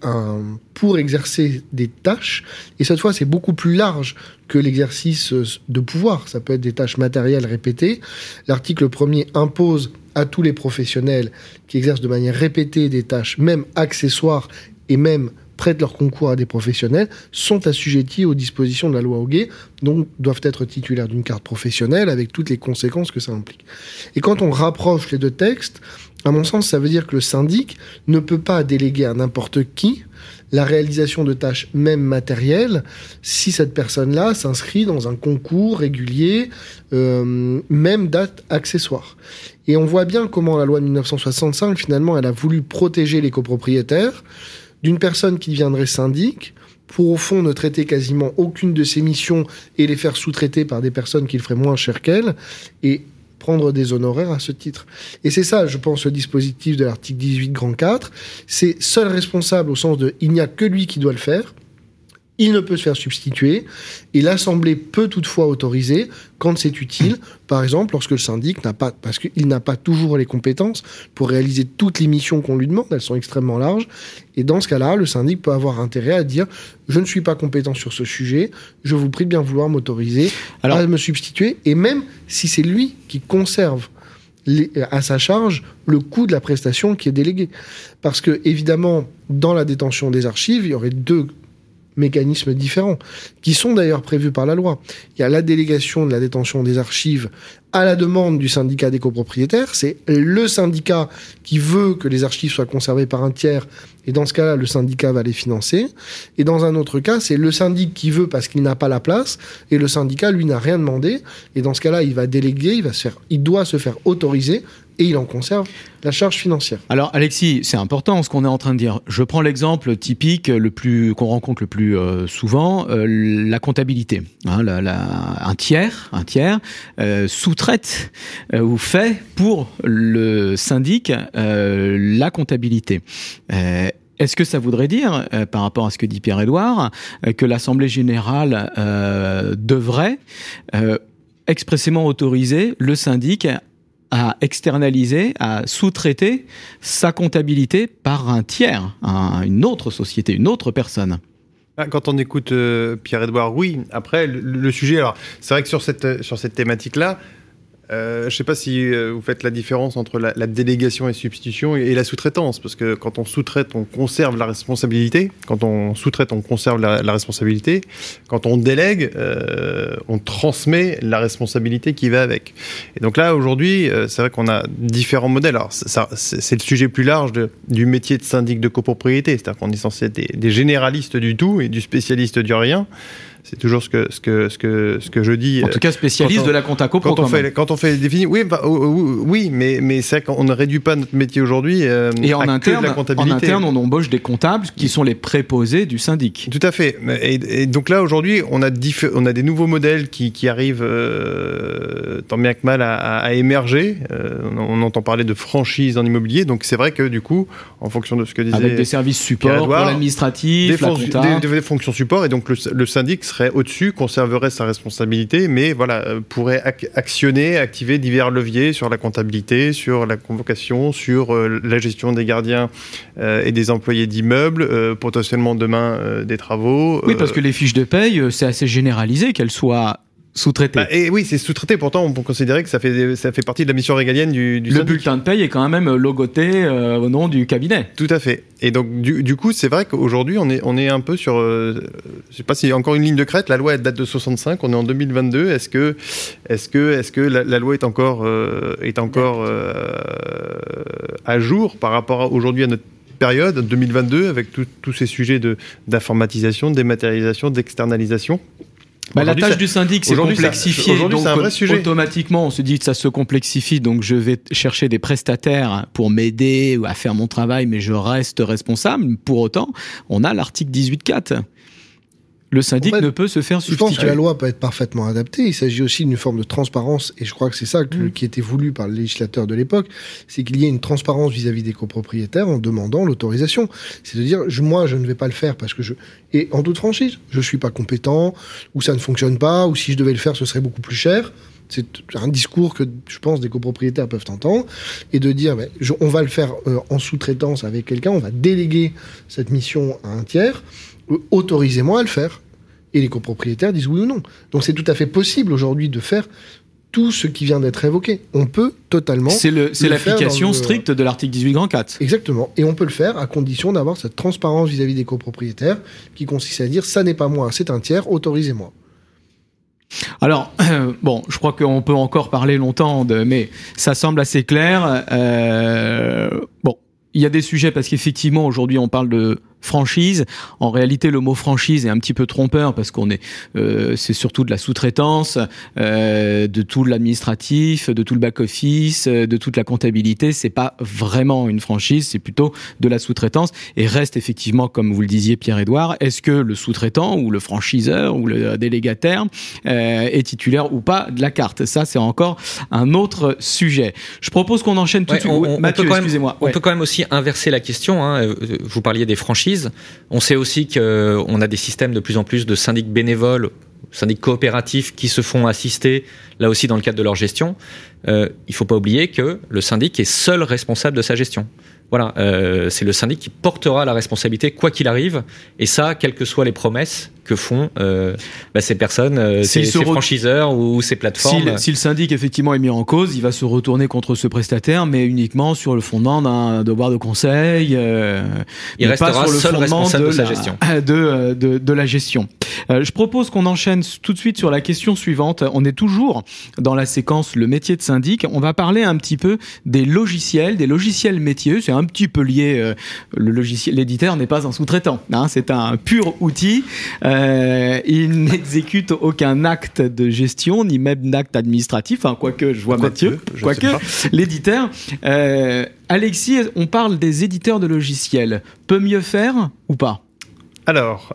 pour exercer des tâches, et cette fois c'est beaucoup plus large que l'exercice de pouvoir, ça peut être des tâches matérielles répétées, l'article 1er impose à tous les professionnels qui exercent de manière répétée des tâches, même accessoires et même prêtent leur concours à des professionnels, sont assujettis aux dispositions de la loi Hoguet, donc doivent être titulaires d'une carte professionnelle avec toutes les conséquences que ça implique. Et quand on rapproche les deux textes, à mon sens, ça veut dire que le syndic ne peut pas déléguer à n'importe qui la réalisation de tâches même matérielles si cette personne-là s'inscrit dans un concours régulier, euh, même date accessoire. Et on voit bien comment la loi de 1965, finalement, elle a voulu protéger les copropriétaires d'une personne qui deviendrait syndic pour au fond ne traiter quasiment aucune de ses missions et les faire sous-traiter par des personnes qui le feraient moins cher qu'elle et prendre des honoraires à ce titre. Et c'est ça, je pense, le dispositif de l'article 18 grand 4. C'est seul responsable au sens de il n'y a que lui qui doit le faire il ne peut se faire substituer. Et l'Assemblée peut toutefois autoriser quand c'est utile, par exemple lorsque le syndic n'a pas, parce qu'il n'a pas toujours les compétences pour réaliser toutes les missions qu'on lui demande, elles sont extrêmement larges, et dans ce cas-là, le syndic peut avoir intérêt à dire je ne suis pas compétent sur ce sujet, je vous prie de bien vouloir m'autoriser à me substituer, et même si c'est lui qui conserve à sa charge le coût de la prestation qui est déléguée. Parce que, évidemment, dans la détention des archives, il y aurait deux mécanismes différents, qui sont d'ailleurs prévus par la loi. Il y a la délégation de la détention des archives à la demande du syndicat des copropriétaires. C'est le syndicat qui veut que les archives soient conservées par un tiers, et dans ce cas-là, le syndicat va les financer. Et dans un autre cas, c'est le syndic qui veut parce qu'il n'a pas la place, et le syndicat, lui, n'a rien demandé. Et dans ce cas-là, il va déléguer, il, va se faire, il doit se faire autoriser et il en conserve la charge financière.
Alors Alexis, c'est important ce qu'on est en train de dire. Je prends l'exemple typique le plus qu'on rencontre le plus euh, souvent, euh, la comptabilité. Hein, un tiers, un tiers euh, sous-traite ou fait pour le syndic la comptabilité. Est-ce que ça voudrait dire, par rapport à ce que dit Pierre-Édouard, que l'Assemblée générale devrait expressément autoriser le syndic à externaliser, à sous-traiter sa comptabilité par un tiers, une autre société, une autre personne.
Ah, quand on écoute euh, Pierre-Edouard, oui. Après, le, le, sujet, alors, c'est vrai que sur cette, sur cette thématique-là, euh, je ne sais pas si euh, vous faites la différence entre la, délégation et substitution et, la sous-traitance, parce que quand on sous-traite, on conserve la responsabilité. Quand on sous-traite, on conserve la, responsabilité. Quand on délègue, euh, on transmet la responsabilité qui va avec. Et donc là, aujourd'hui, c'est vrai qu'on a différents modèles. Alors, c'est le sujet plus large du métier de syndic de copropriété, c'est-à-dire qu'on est censé être des, des généralistes du tout et du spécialiste du rien. C'est toujours ce que, ce, que, ce, que, ce que je dis.
En tout cas, spécialiste de la compta copro.
Quand, on fait, quand on fait oui, bah, oh, oh, oui, mais, mais c'est qu'on ne réduit pas notre métier aujourd'hui.
Euh, et en interne, la comptabilité. en interne, on embauche des comptables qui sont les préposés du syndic.
Tout à fait. Et, donc là, aujourd'hui, on, a on a des nouveaux modèles qui, qui arrivent euh, tant bien que mal à, émerger. Euh, on, entend parler de franchise en immobilier. Donc c'est vrai que du coup, en fonction de ce que disait.
Avec des services support l'administratif,
des, des, fonctions support. Et donc le, le syndic serait au-dessus, conserverait sa responsabilité, mais voilà, euh, pourrait actionner, activer divers leviers sur la comptabilité, sur la convocation, sur euh, la gestion des gardiens euh, et des employés d'immeubles, potentiellement demain des travaux.
Oui, parce que les fiches de paye, c'est assez généralisé qu'elles soient sous-traité.
Bah, et oui, c'est sous-traité. Pourtant, on peut considérer que ça fait, ça fait partie de la mission régalienne du, du
Le bulletin de paye est quand même logoté euh, au nom du cabinet.
Tout à fait. Et donc, du, du coup, c'est vrai qu'aujourd'hui, on est, on est un peu sur. Euh, je sais pas s'il y a encore une ligne de crête. La loi elle date de 65. On est en 2022. Est-ce que, est-ce que, est-ce que la, loi est encore, euh, est encore à jour par rapport aujourd'hui à notre période 2022 avec tous ces sujets de d'informatisation, de dématérialisation, d'externalisation?
Bah, la tâche du syndic, c'est complexifié. Donc, un vrai sujet. automatiquement, on se dit que ça se complexifie, donc je vais chercher des prestataires pour m'aider à faire mon travail, mais je reste responsable. Pour autant, on a l'article 18.4 le syndic ne peut se faire substituer.
Je pense que la loi peut être parfaitement adaptée. Il s'agit aussi d'une forme de transparence, et je crois que c'est ça mm. qui était voulu par le législateur de l'époque, c'est qu'il y ait une transparence vis-à-vis des copropriétaires en demandant l'autorisation. C'est de dire, moi, je ne vais pas le faire parce que je... Et en toute franchise, je suis pas compétent, ou ça ne fonctionne pas, ou si je devais le faire, ce serait beaucoup plus cher. C'est un discours que je pense des copropriétaires peuvent entendre et de dire on va le faire euh, en sous-traitance avec quelqu'un, on va déléguer cette mission à un tiers, euh, autorisez-moi à le faire. Et les copropriétaires disent oui ou non. Donc c'est tout à fait possible aujourd'hui de faire tout ce qui vient d'être évoqué. On peut totalement.
C'est l'application stricte de l'article 18 grand 4.
Exactement. Et on peut le faire à condition d'avoir cette transparence vis-à-vis des copropriétaires qui consiste à dire ça n'est pas moi, c'est un tiers, autorisez-moi.
Alors, bon, je crois qu'on peut encore parler longtemps, de, mais ça semble assez clair. Euh, bon, il y a des sujets parce qu'effectivement, aujourd'hui, on parle de franchise. En réalité, le mot franchise est un petit peu trompeur parce qu'on est, euh, c'est surtout de la sous-traitance, euh, de tout l'administratif, de tout le back-office, euh, de toute la comptabilité. C'est pas vraiment une franchise, c'est plutôt de la sous-traitance. Et reste effectivement, comme vous le disiez, Pierre-Édouard, est-ce que le sous-traitant ou le franchiseur ou le délégataire euh, est titulaire ou pas de la carte? Ça, c'est encore un autre sujet. Je propose qu'on enchaîne tout de suite.
Mathieu, excusez-moi. On peut quand même aussi inverser la question. Hein. Vous parliez des franchises On sait aussi qu'on a des systèmes de plus en plus de syndics bénévoles syndics coopératifs qui se font assister, là aussi dans le cadre de leur gestion, euh, il ne faut pas oublier que le syndic est seul responsable de sa gestion. Voilà, euh, c'est le syndic qui portera la responsabilité quoi qu'il arrive, et ça, quelles que soient les promesses que font euh, bah, ces personnes, euh, ces, ces franchiseurs ou ces plateformes.
Si, le syndic effectivement est mis en cause, il va se retourner contre ce prestataire, mais uniquement sur le fondement d'un devoir de conseil.
Euh, il restera pas sur le seul responsable de, de, sa
la,
gestion.
De, de, de, la gestion. Je propose qu'on enchaîne tout de suite sur la question suivante. On est toujours dans la séquence le métier de syndic. On va parler un petit peu des logiciels, des logiciels métiers. C'est un petit peu lié. Euh, le logiciel, l'éditeur n'est pas un sous-traitant. Hein, c'est un pur outil. Euh, euh, il n'exécute aucun acte de gestion, ni même d'acte administratif. Enfin, quoique, je vois Mathieu, quoique l'éditeur. Euh, Alexis, on parle des éditeurs de logiciels. Peut mieux faire ou pas?
Alors,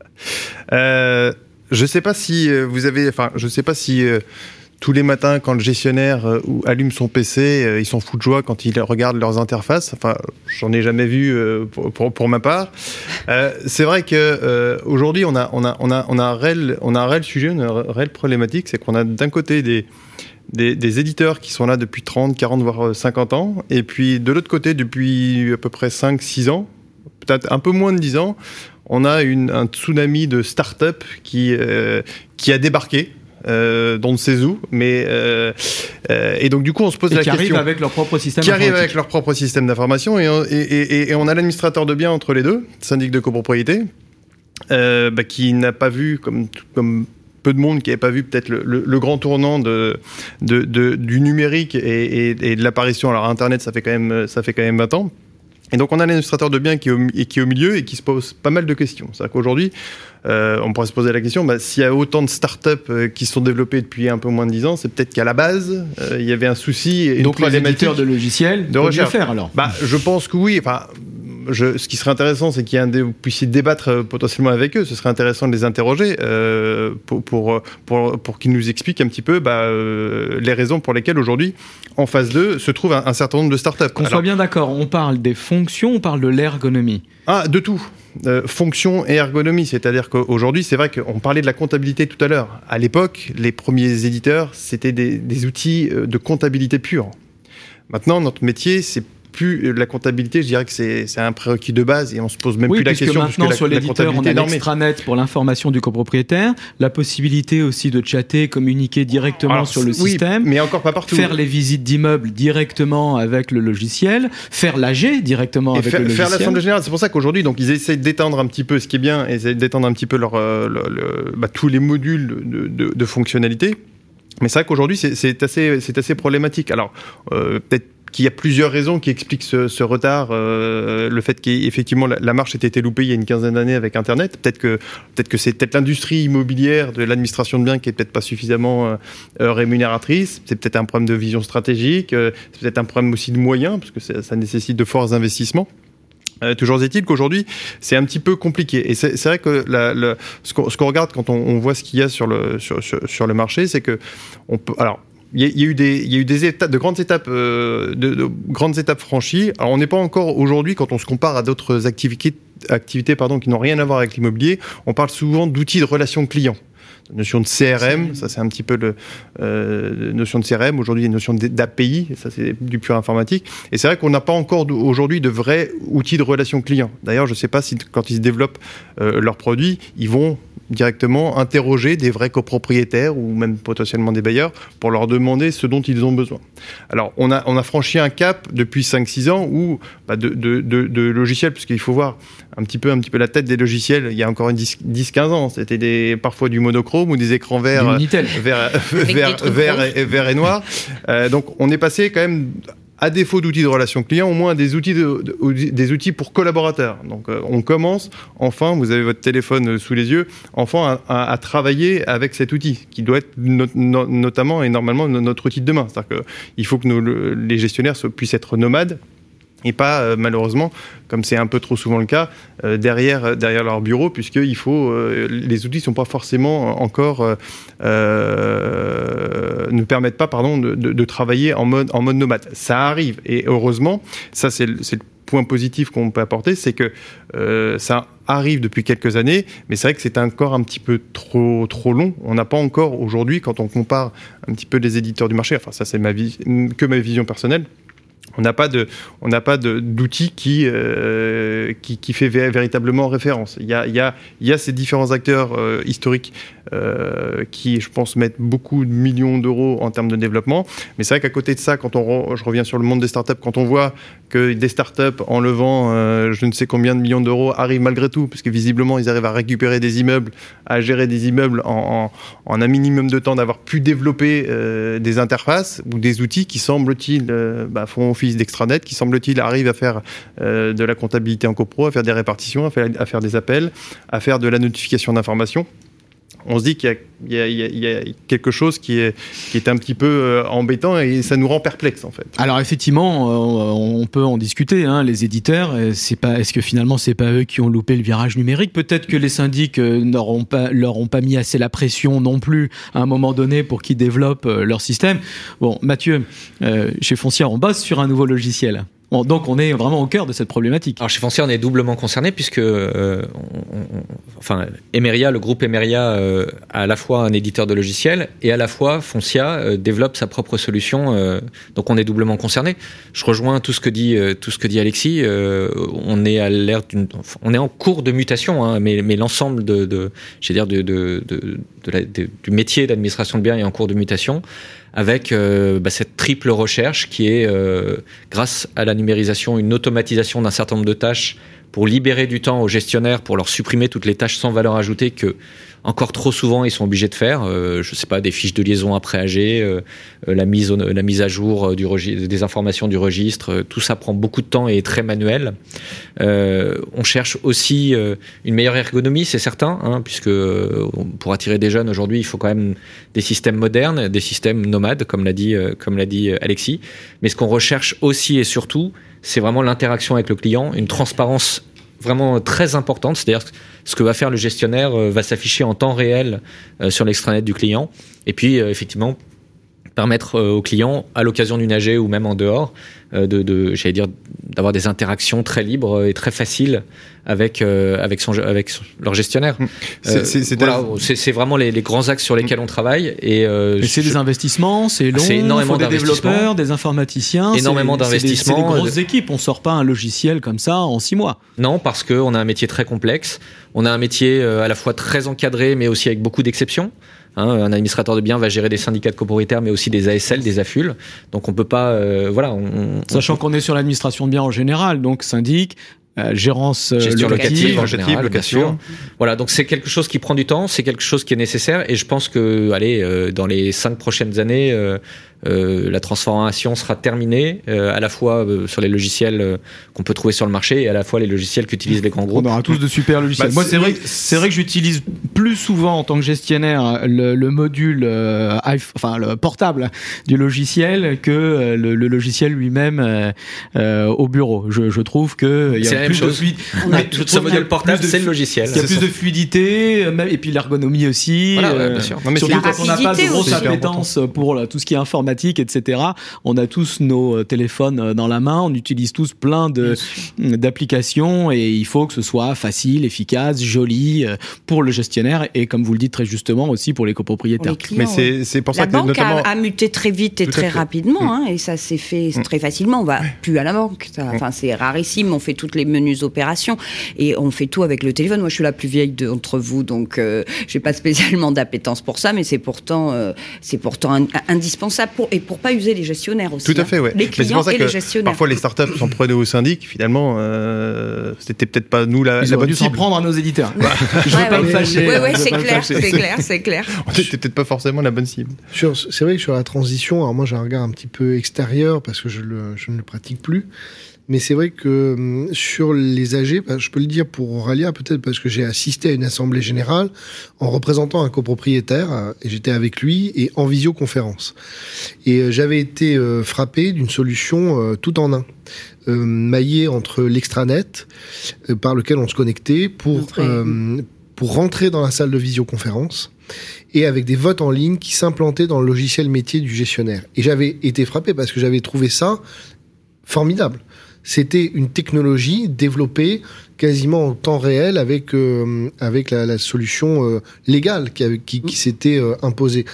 euh, je sais pas si vous avez, enfin, je sais pas si tous les matins, quand le gestionnaire euh, allume son PC, euh, ils s'en foutent de joie quand ils regardent leurs interfaces. Enfin, j'en ai jamais vu euh, pour, ma part. C'est vrai que aujourd'hui, on a, on a, on a, on a un réel, on a sujet, une réelle problématique, c'est qu'on a d'un côté des des, éditeurs qui sont là depuis 30, 40, voire 50 ans, et puis de l'autre côté, depuis à peu près 5, 6 ans, peut-être un peu moins de 10 ans, on a une, un tsunami de start-up qui, qui a débarqué euh, dont on ne sait où, mais euh, euh, et donc du coup on se pose
et
la
qui
question.
Arrive avec leur propre système.
Qui arrive avec leur propre système d'information et, et, et, et, on a l'administrateur de biens entre les deux, syndic de copropriété, euh, bah, qui n'a pas vu comme comme peu de monde qui n'avait pas vu peut-être le, le, le, grand tournant de, de, de du numérique et, et de l'apparition. Alors Internet, ça fait quand même ça fait quand même 20 ans. Et donc on a l'administrateur de biens qui est, au, qui est au milieu et qui se pose pas mal de questions. C'est-à-dire qu'aujourd'hui, euh, on pourrait se poser la question, bah, s'il y a autant de startups euh, qui se sont développées depuis un peu moins de 10 ans, c'est peut-être qu'à la base, euh, il y avait un souci et
donc les éditeurs de logiciels
de recherche.
faire alors.
Bah, je pense que oui. Enfin, je, ce qui serait intéressant, c'est qu'il y ait un dé, vous puissiez débattre euh, potentiellement avec eux. Ce serait intéressant de les interroger euh, pour, pour, pour, pour qu'ils nous expliquent un petit peu bah, euh, les raisons pour lesquelles aujourd'hui, en phase 2, se trouve un, un certain nombre de startups.
Qu'on soit bien d'accord, on parle des fonctions, on parle de l'ergonomie.
Ah, de tout. Euh, fonction et ergonomie, c'est-à-dire qu'aujourd'hui, c'est vrai qu'on parlait de la comptabilité tout à l'heure. À l'époque, les premiers éditeurs, c'était des, des outils de comptabilité pure. Maintenant, notre métier, c'est plus la comptabilité, je dirais que c'est un prérequis de base et on se pose même
oui,
plus la question.
Maintenant, sur l'éditeur, on a l'extranet pour l'information du copropriétaire, la possibilité aussi de chatter, communiquer directement Alors, sur le
oui,
système,
mais encore pas partout.
faire les visites d'immeubles directement avec le logiciel, faire l'AG directement
et
avec
faire,
le logiciel.
Faire l'assemblée générale, c'est pour ça qu'aujourd'hui, donc ils essaient d'étendre un petit peu ce qui est bien, et essaient d'étendre un petit peu leur, euh, bah, tous les modules de, de, de fonctionnalité. Mais c'est vrai qu'aujourd'hui, c'est assez, assez problématique. Alors, euh, peut-être qu'il y a plusieurs raisons qui expliquent ce, retard, euh, le fait qu'effectivement la, marche ait été loupée il y a une quinzaine d'années avec Internet. Peut-être que peut-être que c'est peut-être l'industrie immobilière de l'administration de biens qui est peut-être pas suffisamment euh, rémunératrice. C'est peut-être un problème de vision stratégique. C'est peut-être un problème aussi de moyens parce que ça nécessite de forts investissements. Euh, toujours est-il qu'aujourd'hui, c'est un petit peu compliqué. Et c'est vrai que la, ce qu'on qu regarde quand on, voit ce qu'il y a sur le, marché, c'est que on peut. Alors, il y, a eu des, de grandes étapes, franchies. Alors, on n'est pas encore aujourd'hui, quand on se compare à d'autres activités, qui n'ont rien à voir avec l'immobilier, on parle souvent d'outils de relation client notion de CRM, ça c'est un petit peu le euh, notion de CRM. Aujourd'hui, il une notion d'API, ça c'est du pur informatique. Et c'est vrai qu'on n'a pas encore aujourd'hui de vrais outils de relation client. D'ailleurs, je ne sais pas si quand ils développent euh, leurs produits, ils vont directement interroger des vrais copropriétaires ou même potentiellement des bailleurs pour leur demander ce dont ils ont besoin. Alors, on a, franchi un cap depuis 5-6 ans où, bah, de, de, de, de logiciels, puisqu'il faut voir un petit peu, un petit peu la tête des logiciels il y a encore 10-15 ans. C'était parfois du monochrome ou des écrans verts, verts, verts, verts, et, noirs. Euh, donc, on est passé quand même à défaut d'outils de relation client, au moins des outils, de, de, des outils pour collaborateurs. Donc euh, on commence, enfin, vous avez votre téléphone sous les yeux, enfin à, à, à travailler avec cet outil, qui doit être no, no, notamment et normalement notre outil de demain. C'est-à-dire qu'il faut que nos, le, les gestionnaires puissent être nomades et pas euh, malheureusement, comme c'est un peu trop souvent le cas, euh, derrière, derrière leur bureau, puisqu'il faut, euh, les outils ne sont pas forcément encore, euh, ne permettent pas pardon, de, travailler en mode, en mode nomade. Ça arrive, et heureusement, ça c'est le point positif qu'on peut apporter, c'est que ça arrive depuis quelques années, mais c'est vrai que c'est encore un petit peu trop, trop long. On n'a pas encore aujourd'hui, quand on compare un petit peu les éditeurs du marché, enfin ça c'est ma que ma vision personnelle, on n'a pas de, on n'a pas d'outil qui, euh, qui, qui fait véritablement référence. Il y a, il y a, il y a ces différents acteurs euh, historiques euh, qui, je pense, mettent beaucoup de millions d'euros en termes de développement. Mais c'est vrai qu'à côté de ça, quand on, je reviens sur le monde des startups, quand on voit que des startups, en levant je ne sais combien de millions d'euros, arrivent malgré tout, parce que visiblement, ils arrivent à récupérer des immeubles, à gérer des immeubles en, un minimum de temps, d'avoir pu développer des interfaces ou des outils qui, semble-t-il, bah, font d'extranet qui, semble-t-il, arrive à faire euh, de la comptabilité en copro, à faire des répartitions, à faire des appels, à faire de la notification d'informations on se dit qu'il y, a quelque chose qui est, un petit peu euh, embêtant et ça nous rend perplexe en fait.
Alors effectivement, euh, on peut en discuter. Hein, les éditeurs, c'est pas, est-ce que finalement c'est pas eux qui ont loupé le virage numérique? Peut-être que les syndics n'auront pas, leur ont pas mis assez la pression non plus à un moment donné pour qu'ils développent leur système. Bon, Mathieu, chez Foncière, on bosse sur un nouveau logiciel donc on est vraiment au cœur de cette problématique.
Alors chez Foncière, on est doublement concerné puisque, euh, enfin, Emeria, le groupe Emeria, euh, a à la fois un éditeur de logiciels et à la fois Foncia euh, développe sa propre solution. donc on est doublement concerné. Je rejoins tout ce que dit tout ce que dit Alexis. on est à l'ère on est en cours de mutation, hein, mais, mais l'ensemble de, de, dire de, de, de du métier d'administration de biens est en cours de mutation avec euh, bah, cette triple recherche qui est, euh, grâce à la numérisation, une automatisation d'un certain nombre de tâches pour libérer du temps aux gestionnaires, pour leur supprimer toutes les tâches sans valeur ajoutée que encore trop souvent ils sont obligés de faire. Euh, je sais pas, des fiches de liaison après AG, euh, euh, la mise la mise à jour du des informations du registre, tout ça prend beaucoup de temps et est très manuel. on cherche aussi une meilleure ergonomie, c'est certain, hein, puisque pour attirer des jeunes aujourd'hui, il faut quand même des systèmes modernes, des systèmes nomades, comme l'a dit comme l'a dit Alexis. Mais ce qu'on recherche aussi et surtout, c'est vraiment l'interaction avec le client, une transparence vraiment très importante, c'est-à-dire ce que va faire le gestionnaire euh, va s'afficher en temps réel euh, sur l'extranet du client, et puis euh, effectivement permettre au client, à l'occasion d'une AG ou même en dehors, de, de j'allais dire, d'avoir des interactions très libres et très faciles avec euh, avec son avec leur gestionnaire. Mm. Euh, c'est voilà, vraiment les, les, grands axes sur lesquels on travaille et,
euh, c'est des investissements, c'est long, c'est énormément des développeurs, des informaticiens,
énormément d'investissements,
c'est des, grosses équipes. On sort pas un logiciel comme ça en six mois.
Non, parce que on a un métier très complexe, on a un métier à la fois très encadré mais aussi avec beaucoup d'exceptions. Hein, un administrateur de biens va gérer des syndicats de copropriétaires, mais aussi des ASL, des AFUL. Donc on peut pas, euh, voilà. On,
Sachant qu'on est sur l'administration de biens en général, donc syndic, euh, gérance
euh, Gestion locative, en général, location. Voilà, donc c'est quelque chose qui prend du temps, c'est quelque chose qui est nécessaire, et je pense que, allez, dans les cinq prochaines années, euh, la transformation sera terminée, euh, à la fois euh, sur les logiciels qu'on peut trouver sur le marché et à la fois les logiciels qu'utilisent les grands groupes.
On aura tous de super logiciels. Bah, Moi, c'est vrai, c'est vrai que j'utilise plus souvent en tant que gestionnaire le, le module, enfin le portable du logiciel que le, le logiciel lui-même au bureau. Je, je trouve que
il y a plus de fluidité. Ce modèle portable, c'est le logiciel.
Il y a plus de fluidité, et puis l'ergonomie aussi.
Voilà, bien sûr.
mais surtout quand on n'a pas de grosse appétence pour tout ce qui est informatique etc. On a tous nos euh, téléphones euh, dans la main, on utilise tous plein de d'applications et il faut que ce soit facile, efficace, joli euh, pour le gestionnaire et comme vous le dites très justement aussi pour les copropriétaires.
Mais c'est pour ça la que banque a, muté très vite et très rapidement mm. hein, et ça s'est fait mm. très facilement. On va plus à la banque, mm. enfin c'est rarissime. On fait toutes les menus opérations et on fait tout avec le téléphone. Moi je suis la plus vieille d'entre vous donc je j'ai pas spécialement d'appétence pour ça, mais c'est pourtant c'est pourtant indispensable et pour pas user les gestionnaires aussi.
Tout à fait, ouais.
Les clients et les gestionnaires.
Parfois, les startups s'en prenaient au syndic. Finalement, euh, c'était peut-être pas nous la,
Ils
la bonne
dû
s'en
prendre à nos éditeurs. Je veux pas me fâcher.
Oui, oui, c'est clair, c'est clair, c'est clair.
On n'était peut-être pas forcément la bonne cible.
C'est vrai que sur la transition, alors moi j'ai un regard un petit peu extérieur parce que je, le, je ne le pratique plus. Mais c'est vrai que hum, sur les AG, bah, je peux le dire pour Auralia, peut-être parce que j'ai assisté à une assemblée générale en représentant un copropriétaire, euh, et j'étais avec lui, et en visioconférence. Et euh, j'avais été euh, frappé d'une solution tout en un. maillée entre l'extranet par lequel on se connectait pour, pour rentrer dans la salle de visioconférence et avec des votes en ligne qui s'implantaient dans le logiciel métier du gestionnaire. Et j'avais été frappé parce que j'avais trouvé ça formidable. C'était une technologie développée quasiment en temps réel avec euh, avec la, solution euh, légale qui, qui, qui s'était euh, imposée.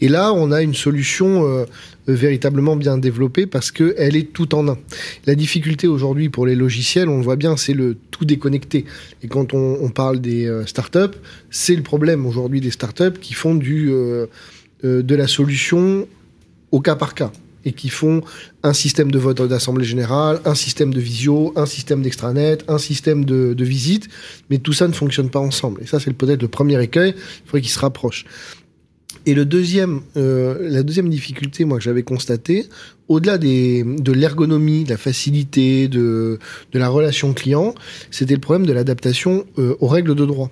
Et là, on a une solution véritablement bien développée parce que elle est tout en un. La difficulté aujourd'hui pour les logiciels, on le voit bien, c'est le tout déconnecté. Et quand on, on parle des startups, c'est le problème aujourd'hui des startups qui font du de la solution au cas par cas et qui font un système de vote d'assemblée générale, un système de visio, un système d'extranet, un système de, de, visite, mais tout ça ne fonctionne pas ensemble. Et ça, c'est peut-être le premier écueil, il faudrait qu'ils se rapprochent. Et le deuxième, euh, la deuxième difficulté, moi, que j'avais constaté, au-delà de l'ergonomie, de la facilité, de, la relation client, c'était le problème de l'adaptation euh, aux règles de droit.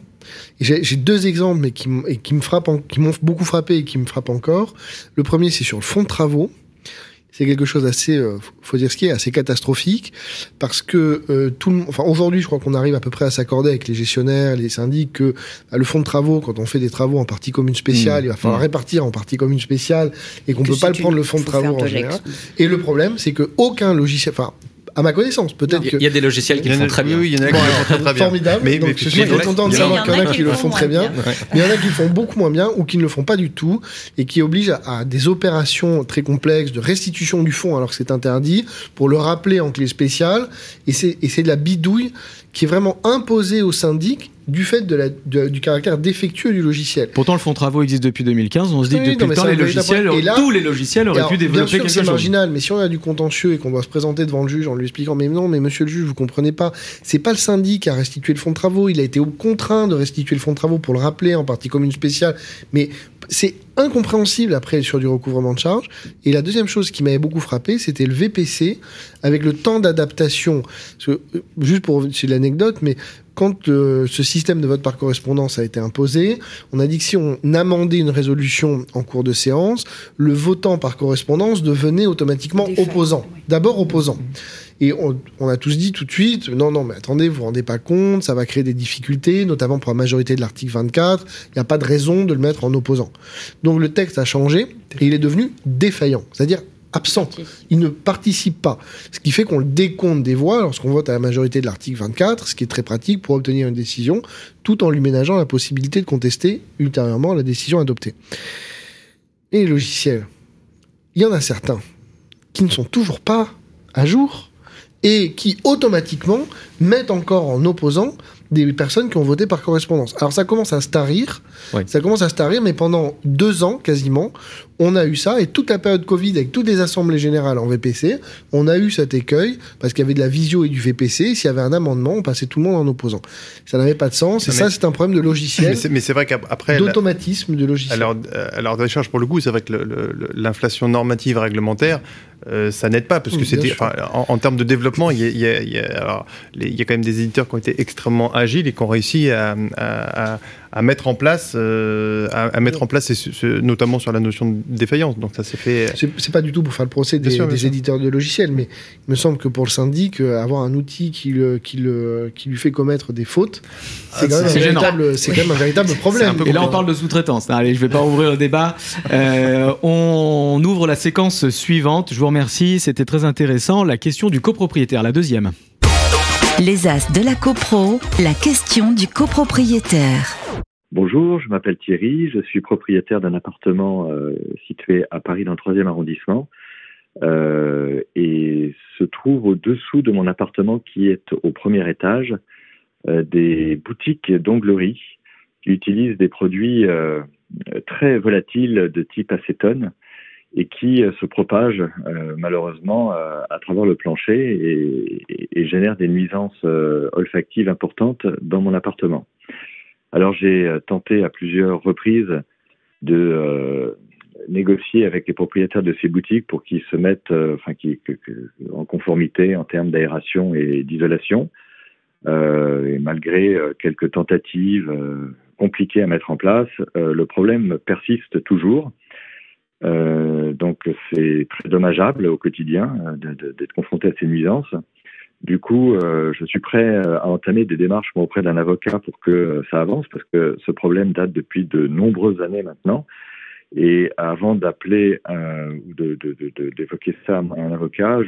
J'ai deux exemples, mais qui, qui m'ont beaucoup frappé et qui me frappent encore. Le premier, c'est sur le fonds de travaux c'est quelque chose d'assez, euh, faut dire ce qui est, assez catastrophique, parce que euh, tout, le, enfin aujourd'hui, je crois qu'on arrive à peu près à s'accorder avec les gestionnaires, les syndics, que bah, le fonds de travaux, quand on fait des travaux en partie commune spéciale, mmh. il va falloir mmh. répartir en partie commune spéciale, et qu'on peut pas le prendre le fonds de travaux en général. Et le problème, c'est que aucun logiciel, enfin à ma connaissance. Peut-être
Il y a des logiciels qui le font très bien.
Oui, il y en a qui le font très bien. Formidable. Mais, Donc, je suis content de savoir qu'il y en a qui le font très bien. Mais il y en a qui le font beaucoup moins bien ou qui ne le font pas du tout et qui obligent à, des opérations très complexes de restitution du fonds alors que c'est interdit pour le rappeler en clé spéciale. Et c'est de la bidouille qui est vraiment imposée au syndic du fait de la, du caractère défectueux du logiciel.
Pourtant, le fonds de travaux existe depuis 2015. On se dit que depuis le temps, les logiciels, tous les logiciels auraient pu développer bien sûr, quelque
chose. C'est marginal, mais si on a du contentieux et qu'on doit se présenter devant le juge en lui expliquant, mais non, mais monsieur le juge, vous comprenez pas, c'est pas le syndic qui a restitué le fonds de travaux, il a été contraint de restituer le fonds de travaux pour le rappeler en partie commune spéciale, mais c'est incompréhensible après sur du recouvrement de charges. Et la deuxième chose qui m'avait beaucoup frappé, c'était le VPC avec le temps d'adaptation. Euh, juste pour c'est l'anecdote, mais quand euh, ce système de vote par correspondance a été imposé, on a dit que si on amendait une résolution en cours de séance, le votant par correspondance devenait automatiquement opposant. D'abord opposant. Et on, a tous dit tout de suite, non, non, mais attendez, vous vous rendez pas compte, ça va créer des difficultés, notamment pour la majorité de l'article 24. Il n'y a pas de raison de le mettre en opposant. Donc le texte a changé et il est devenu défaillant, c'est-à-dire absent. Il ne participe pas. Ce qui fait qu'on le décompte des voix lorsqu'on vote à la majorité de l'article 24, ce qui est très pratique pour obtenir une décision, tout en lui ménageant la possibilité de contester ultérieurement la décision adoptée. Et les logiciels, il y en a certains qui ne sont toujours pas à jour et qui automatiquement mettent encore en opposant des personnes qui ont voté par correspondance. Alors ça commence à se tarir, ça commence à se tarir, mais pendant deux ans quasiment, on a eu ça, et toute la période Covid, avec toutes les assemblées générales en VPC, on a eu cet écueil, parce qu'il y avait de la visio et du VPC, s'il y avait un amendement, on passait tout le monde en opposant. Ça n'avait pas de sens, et ça c'est un problème de logiciel.
Mais c'est vrai qu'après...
D'automatisme de logiciel.
Alors, alors de charge pour le coup, c'est vrai que l'inflation normative réglementaire, euh, ça n'aide pas parce que c'était en, en, termes de développement, il y a, y, y, y quand même des éditeurs qui ont été extrêmement agiles et qui ont réussi à, à, à mettre en place, euh, à, mettre en place, notamment sur la notion de défaillance. Donc ça s'est fait.
C'est pas du tout pour faire le procès des, des éditeurs de logiciels, mais il me semble que pour le syndic, euh, avoir un outil qui, le, qui, le, qui lui fait commettre des fautes, c'est quand, quand, même un véritable problème.
et là, on parle de sous-traitance. Allez, je vais pas ouvrir le débat. Euh, on ouvre la séquence suivante. Je vous remercie. C'était très intéressant. La question du copropriétaire, la deuxième.
Les As de la CoPro, la question du copropriétaire.
Bonjour, je m'appelle Thierry, je suis propriétaire d'un appartement euh, situé à Paris dans le 3 arrondissement euh, et se trouve au-dessous de mon appartement qui est au premier étage euh, des boutiques d'onglerie qui utilisent des produits très volatiles de type acétone et qui euh, se propage euh, malheureusement euh, à travers le plancher et, et, génère des nuisances olfactives importantes dans mon appartement. Alors j'ai tenté à plusieurs reprises de négocier avec les propriétaires de ces boutiques pour qu'ils se mettent, enfin, qui, en conformité en termes d'aération et d'isolation. et malgré quelques tentatives compliquées à mettre en place, le problème persiste toujours. Euh, donc c'est très dommageable au quotidien euh, d'être confronté à ces nuisances. Du coup, euh, je suis prêt à entamer des démarches auprès d'un avocat pour que ça avance, parce que ce problème date depuis de nombreuses années maintenant. Et avant d'appeler ou d'évoquer ça à un avocat,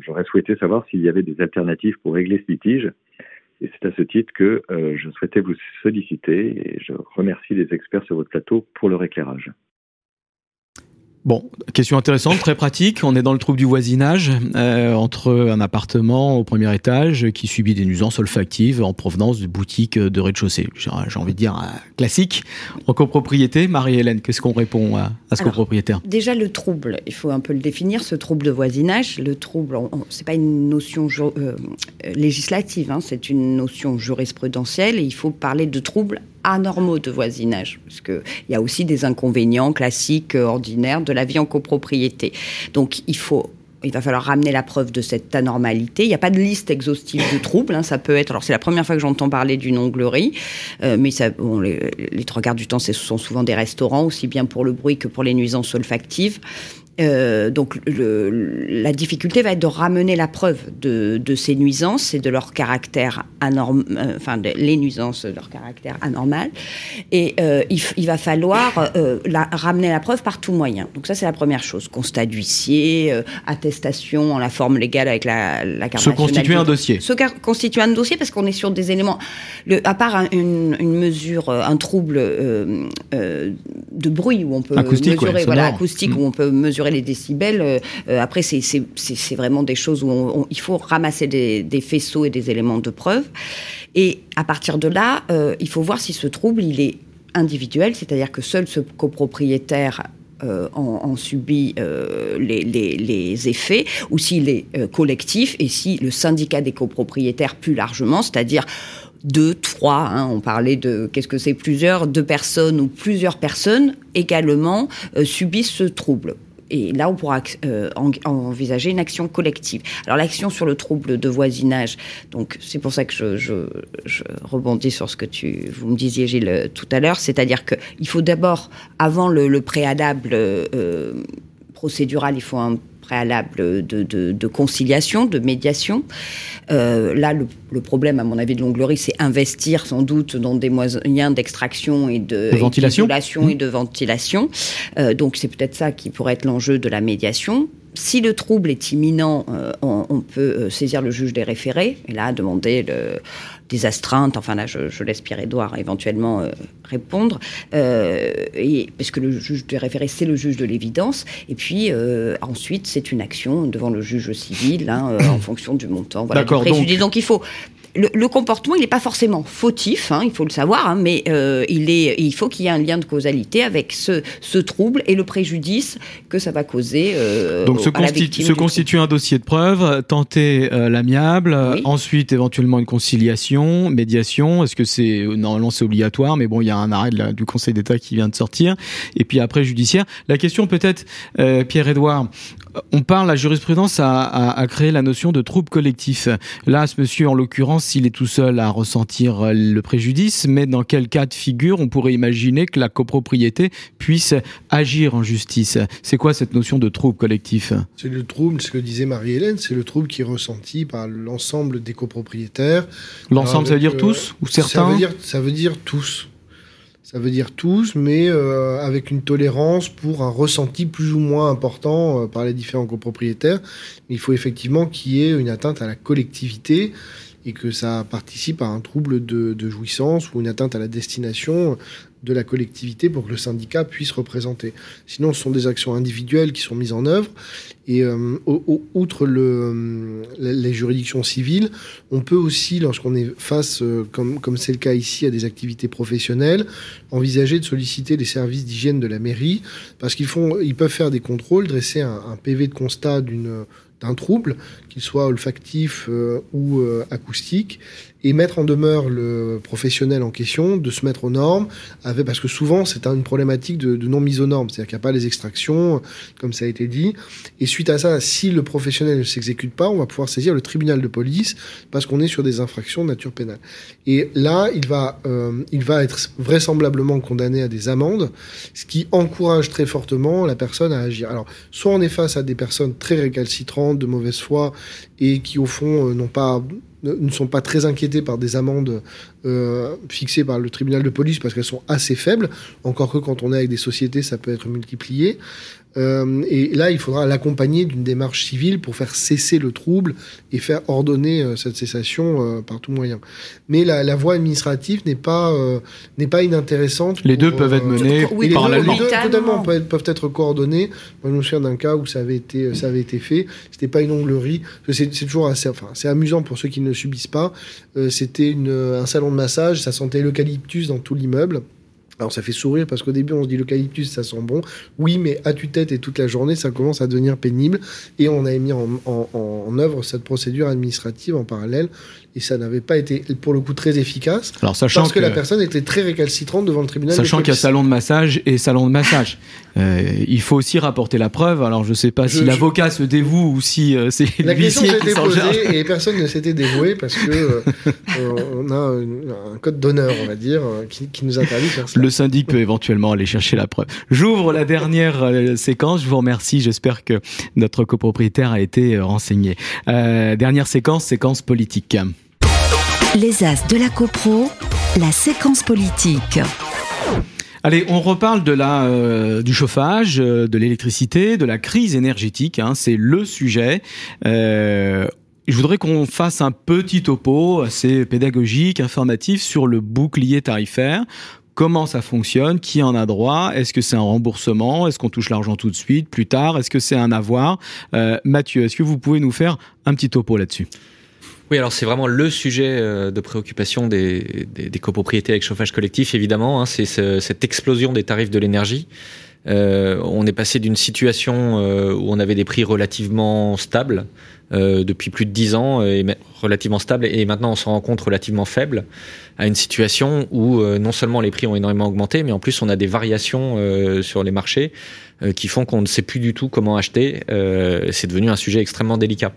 j'aurais souhaité savoir s'il y avait des alternatives pour régler ce litige. Et c'est à ce titre que je souhaitais vous solliciter et je remercie les experts sur votre plateau pour leur éclairage.
Bon, question intéressante, très pratique. On est dans le trouble du voisinage euh, entre un appartement au premier étage qui subit des nuisances olfactives en provenance de boutiques de rez-de-chaussée. J'ai envie de dire euh, classique. En copropriété, Marie-Hélène, qu'est-ce qu'on répond à, ce copropriétaire?
Déjà le trouble, il faut un peu le définir. Ce trouble de voisinage, le trouble, c'est pas une notion euh, législative, hein, c'est une notion jurisprudentielle et il faut parler de trouble anormaux de voisinage, parce qu'il y a aussi des inconvénients classiques, euh, ordinaires de la vie en copropriété. Donc il faut il va falloir ramener la preuve de cette anormalité. Il n'y a pas de liste exhaustive de troubles. Hein. Ça peut être. Alors c'est la première fois que j'entends parler d'une onglerie, euh, mais les, les, trois quarts du temps, ce sont souvent des restaurants, aussi bien pour le bruit que pour les nuisances olfactives. Euh, donc le, la difficulté va être de ramener la preuve de, de ces nuisances et de leur caractère anormal, euh, enfin de, les nuisances de leur caractère anormal. Et euh, il, il, va falloir la, ramener la preuve par tout moyen. Donc ça c'est la première chose. Constat d'huissier, attestation en la forme légale avec la, la carte
Se constituer un dossier.
Se constituer un dossier parce qu'on est sur des éléments, le, à part un, une, une, mesure, un trouble de bruit où on peut
acoustique,
mesurer,
ouais,
voilà, acoustique
mmh.
où on peut mesurer les décibels. Euh, après, c'est vraiment des choses où il faut ramasser des, faisceaux et des éléments de preuve. Et à partir de là, euh, il faut voir si ce trouble, il est individuel, c'est-à-dire que seul ce copropriétaire euh, en, subit euh, les, effets, ou s'il est euh, collectif, et si le syndicat des copropriétaires plus largement, c'est-à-dire deux, trois, hein, on parlait de qu'est-ce que c'est plusieurs, deux personnes ou plusieurs personnes également euh, subissent ce trouble. Et là, on pourra euh, en, envisager une action collective. Alors, l'action sur le trouble de voisinage, donc c'est pour ça que je, rebondis sur ce que tu, vous me disiez, Gilles, tout à l'heure, c'est-à-dire qu'il faut d'abord, avant le, le préalable euh, procédural, il faut un préalable de, de, de, conciliation, de médiation. Euh, là, le, le, problème, à mon avis, de l'onglerie, c'est investir sans doute dans des moyens d'extraction et de,
de ventilation,
mmh. et de ventilation. Euh, donc, c'est peut-être ça qui pourrait être l'enjeu de la médiation si le trouble est imminent, euh, on, on, peut euh, saisir le juge des référés et là demander le, des astreintes. Enfin là, je, je laisse Pierre-Édouard éventuellement euh, répondre, et, parce que le juge des référés c'est le juge de l'évidence. Et puis ensuite, c'est une action devant le juge civil hein, en fonction du montant. Voilà,
D'accord.
Donc, donc il faut le, le, comportement, il n'est pas forcément fautif, hein, il faut le savoir, hein, mais euh, il, est, il faut qu'il y ait un lien de causalité avec ce, ce, trouble et le préjudice que ça va causer. Euh,
Donc, se, constitu se constituer un dossier de preuve, tenter euh, l'amiable, oui. ensuite éventuellement une conciliation, médiation. Est-ce que c'est normalement c'est obligatoire, mais bon, il y a un arrêt la, du Conseil d'État qui vient de sortir, et puis après judiciaire. La question peut-être, Pierre-Édouard, on parle, la jurisprudence a, a, a, créé la notion de trouble collectif. Là, ce monsieur, en l'occurrence, s'il est tout seul à ressentir le préjudice, mais dans quel cas de figure on pourrait imaginer que la copropriété puisse agir en justice? C'est quoi cette notion de trouble collectif?
C'est le trouble, ce que disait Marie-Hélène, c'est le trouble qui est ressenti par l'ensemble des copropriétaires.
L'ensemble, ça veut dire euh, tous ou certains
ça veut, dire, ça veut dire tous. Ça veut dire tous, mais euh, avec une tolérance pour un ressenti plus ou moins important euh, par les différents copropriétaires. Il faut effectivement qu'il y ait une atteinte à la collectivité et que ça participe à un trouble de, jouissance ou une atteinte à la destination de la collectivité pour que le syndicat puisse représenter. Sinon, ce sont des actions individuelles qui sont mises en œuvre. Et euh, outre le, les juridictions civiles, on peut aussi, lorsqu'on est face, euh, comme c'est le cas ici, à des activités professionnelles, envisager de solliciter les services d'hygiène de la mairie parce qu'ils font, ils peuvent faire des contrôles, dresser un PV de constat d'une d'un trouble, qu'il soit olfactif euh, ou euh, acoustique, et mettre en demeure le professionnel en question de se mettre aux normes, parce que souvent c'est une problématique de, de non mise aux normes, c'est-à-dire qu'il n'y a pas les extractions, comme ça a été dit, et suite à ça, si le professionnel ne s'exécute pas, on va pouvoir saisir le tribunal de police, parce qu'on est sur des infractions de nature pénale. Et là, il va, euh, il va être vraisemblablement condamné à des amendes, ce qui encourage très fortement la personne à agir. Alors, soit on est face à des personnes très récalcitrantes, de mauvaise foi, et qui au fond euh, ne, sont pas très inquiétés par des amendes euh, fixées par le tribunal de police parce qu'elles sont assez faibles. Encore que quand on est avec des sociétés, ça peut être multiplié. Euh, et là, il faudra l'accompagner d'une démarche civile pour faire cesser le trouble et faire ordonner euh, cette cessation euh, par tout moyen. Mais la, la voie administrative n'est pas n'est pas inintéressante.
Les deux peuvent être menés
oui,
par
la
loi.
Totalement peuvent, peuvent être coordonnés. Moi, je me souviens d'un cas où ça avait été ça avait été fait. C'était pas une onglerie. C'est toujours assez, enfin, c'est amusant pour ceux qui ne subissent pas. C'était un salon de massage. Ça sentait l'eucalyptus dans tout l'immeuble. Alors ça fait sourire parce qu'au début on se dit l'eucalyptus ça sent bon. Oui, mais à tue-tête et toute la journée ça commence à devenir pénible. Et on a mis en, en œuvre cette procédure administrative en parallèle et ça n'avait pas été pour le coup très efficace.
Alors sachant
parce que, la personne était très récalcitrante devant le tribunal.
Sachant qu'il y a salon de massage et salon de massage, euh, il faut aussi rapporter la preuve. Alors je sais pas si l'avocat se dévoue ou si euh, c'est
la question s'était posée et personne ne s'était dévoué parce que euh, on a un code d'honneur, on va dire, qui, qui, nous interdit de faire ça.
Le syndic peut éventuellement aller chercher la preuve. J'ouvre la dernière séquence. Je vous remercie. J'espère que notre copropriétaire a été renseigné. dernière séquence, séquence politique.
Les As de la CoPro, la séquence politique.
Allez, on reparle de la, euh, du chauffage, euh, de l'électricité, de la crise énergétique. Hein, c'est le sujet. Euh, je voudrais qu'on fasse un petit topo assez pédagogique, informatif sur le bouclier tarifaire. Comment ça fonctionne? Qui en a droit? Est-ce que c'est un remboursement? Est-ce qu'on touche l'argent tout de suite Plus tard? Est-ce que c'est un avoir? Mathieu, est-ce que vous pouvez nous faire un petit topo là-dessus?
Oui, alors c'est vraiment le sujet euh, de préoccupation des, des, copropriétés avec chauffage collectif, évidemment. Hein, c'est cette explosion des tarifs de l'énergie. Euh, on est passé d'une situation euh, où on avait des prix relativement stables depuis plus de 10 ans, et relativement stables, et maintenant on se rend compte relativement faibles, à une situation où non seulement les prix ont énormément augmenté, mais en plus on a des variations sur les marchés qui font qu'on ne sait plus du tout comment acheter. c'est devenu un sujet extrêmement délicat.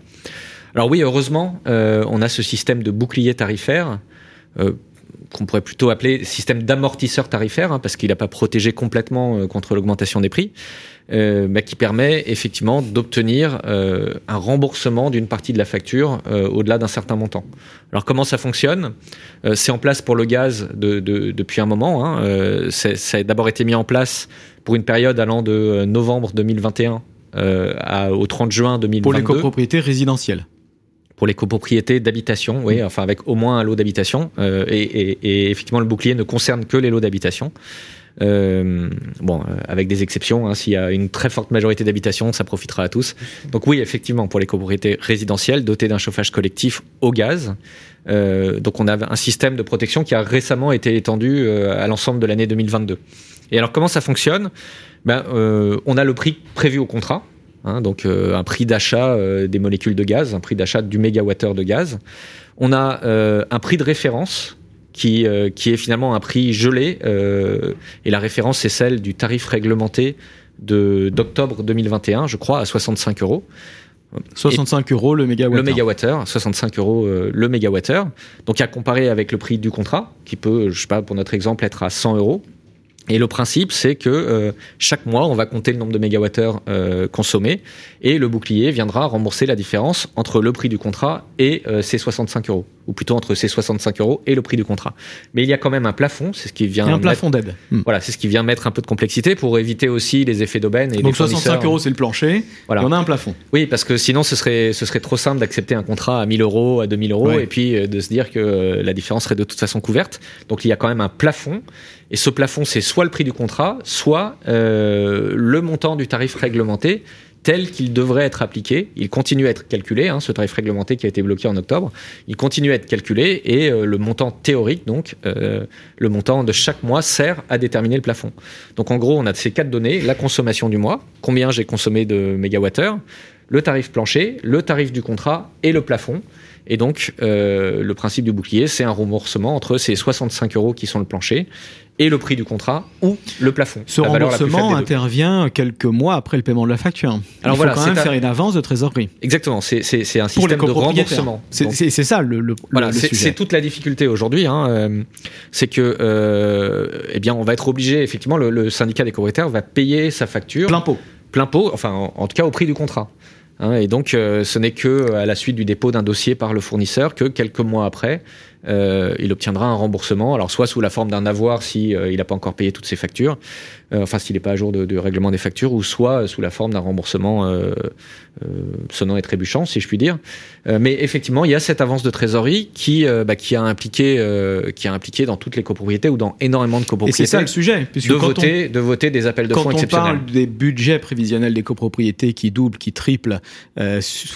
Alors oui, heureusement, euh, on a ce système de bouclier tarifaire. Euh, qu'on pourrait plutôt appeler système d'amortisseur tarifaire, hein, parce qu'il n'a pas protégé complètement euh, contre l'augmentation des prix, mais qui permet effectivement d'obtenir un remboursement d'une partie de la facture au-delà d'un certain montant. Alors comment ça fonctionne? C'est en place pour le gaz depuis un moment. Hein, ça a d'abord été mis en place pour une période allant de novembre 2021 au 30 juin 2022.
Pour les copropriétés résidentielles
pour les copropriétés d'habitation, oui, enfin avec au moins un lot d'habitation. Euh, et, et, et, effectivement, le bouclier ne concerne que les lots d'habitation. Euh, bon, euh, avec des exceptions, hein, s'il y a une très forte majorité d'habitation, ça profitera à tous. Donc oui, effectivement, pour les copropriétés résidentielles dotées d'un chauffage collectif au gaz, euh, donc on a un système de protection qui a récemment été étendu euh, à l'ensemble de l'année 2022. Et alors comment ça fonctionne? Ben, euh, On a le prix prévu au contrat, Hein, donc euh, un prix d'achat euh, des molécules de gaz, un prix d'achat du mégawattheure de gaz. On a euh, un prix de référence qui, qui est finalement un prix gelé, et la référence c'est celle du tarif réglementé d'octobre 2021, je crois, à 65 euros.
65 euros le mégawattheure.
Le mégawattheure, 65 euros le mégawattheure. Donc à comparer avec le prix du contrat, qui peut, je sais pas, pour notre exemple, être à 100 euros. Et le principe, c'est que euh, chaque mois, on va compter le nombre de mégawattheures euh, consommés et le bouclier viendra rembourser la différence entre le prix du contrat et euh, ces 65 euros, ou plutôt entre ces 65 euros et le prix du contrat. Mais il y a quand même un plafond, c'est ce qui vient.
un plafond d'aide.
Hmm. Voilà, c'est ce qui vient mettre un peu de complexité pour éviter aussi les effets d'aubaine. Et
Donc 65 euros, c'est le plancher. Voilà. on a un plafond.
Oui, parce que sinon, ce serait ce serait trop simple d'accepter un contrat à 1000 euros, à 2000 euros, et puis de se dire que la différence serait de toute façon couverte. Donc il y a quand même un plafond. Et ce plafond, c'est soit le prix du contrat, soit euh, le montant du tarif réglementé tel qu'il devrait être appliqué. Il continue à être calculé, hein, ce tarif réglementé qui a été bloqué en octobre, il continue à être calculé et euh, le montant théorique, donc euh, le montant de chaque mois, sert à déterminer le plafond. Donc en gros, on a ces quatre données, la consommation du mois, combien j'ai consommé de mégawattheures, le tarif plancher, le tarif du contrat et le plafond. Et donc, euh, le principe du bouclier, c'est un remboursement entre ces 65 euros qui sont le plancher et le prix du contrat ou le plafond.
Ce remboursement intervient quelques mois après le paiement de la facture. Alors Il faut quand même faire une avance de trésorerie.
Exactement, c'est un système de remboursement.
C'est ça le, le,
voilà, C'est toute la difficulté aujourd'hui. Hein, euh, c'est que, euh, eh bien, on va être obligé, effectivement, le, syndicat des copropriétaires va payer sa facture.
Plein pot.
Plein pot, enfin, en, en tout cas au prix du contrat. Hein, et donc, ce n'est que à la suite du dépôt d'un dossier par le fournisseur que quelques mois après, euh, il obtiendra un remboursement, alors soit sous la forme d'un avoir si euh, il n'a pas encore payé toutes ses factures, euh, enfin s'il n'est pas à jour de, règlement des factures, ou soit sous la forme d'un remboursement sonnant et trébuchant, si je puis dire. mais effectivement, il y a cette avance de trésorerie qui, bah, qui a impliqué, qui a impliqué dans toutes les copropriétés ou dans énormément de copropriétés.
Et c'est ça le sujet,
de voter, de voter des appels de fonds exceptionnels.
Quand on parle des budgets prévisionnels des copropriétés qui doublent, qui triplent,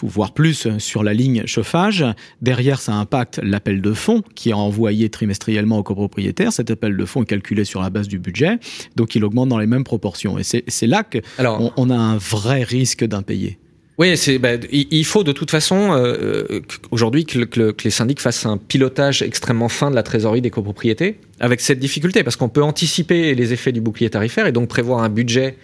voire plus sur la ligne chauffage, derrière ça impacte l'appel de fonds qui est envoyé trimestriellement aux copropriétaires. Cet appel de fonds est calculé sur la base du budget, donc il augmente dans les mêmes proportions. Et c'est là qu'on on a un vrai risque d'impayé.
Oui, c'est, bah, il faut de toute façon euh, euh aujourd'hui que, que, les syndics fassent un pilotage extrêmement fin de la trésorerie des copropriétés, avec cette difficulté, parce qu'on peut anticiper les effets du bouclier tarifaire et donc prévoir un budget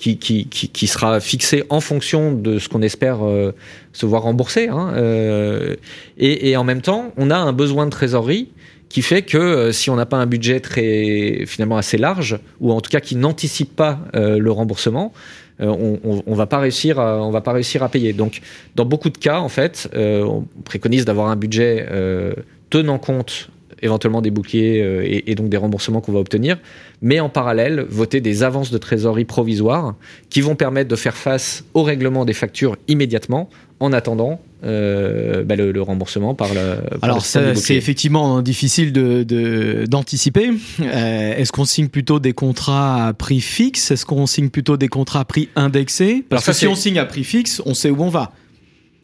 qui, sera fixé en fonction de ce qu'on espère euh, se voir rembourser. Hein, euh, et, en même temps, on a un besoin de trésorerie qui fait que euh, si on n'a pas un budget très finalement assez large, ou en tout cas qui n'anticipe pas le remboursement, on, on, on va pas réussir à payer. Donc, dans beaucoup de cas, en fait, on préconise d'avoir un budget tenant compte éventuellement des boucliers euh, et, donc des remboursements qu'on va obtenir, mais en parallèle, voter des avances de trésorerie provisoires qui vont permettre de faire face au règlement des factures immédiatement en attendant euh, bah, le, remboursement par le.
Alors c'est effectivement difficile d'anticiper. De, euh, Est-ce qu'on signe plutôt des contrats à prix fixe? Est-ce qu'on signe plutôt des contrats à prix indexé? Parce que si on signe à prix fixe, on sait où on va.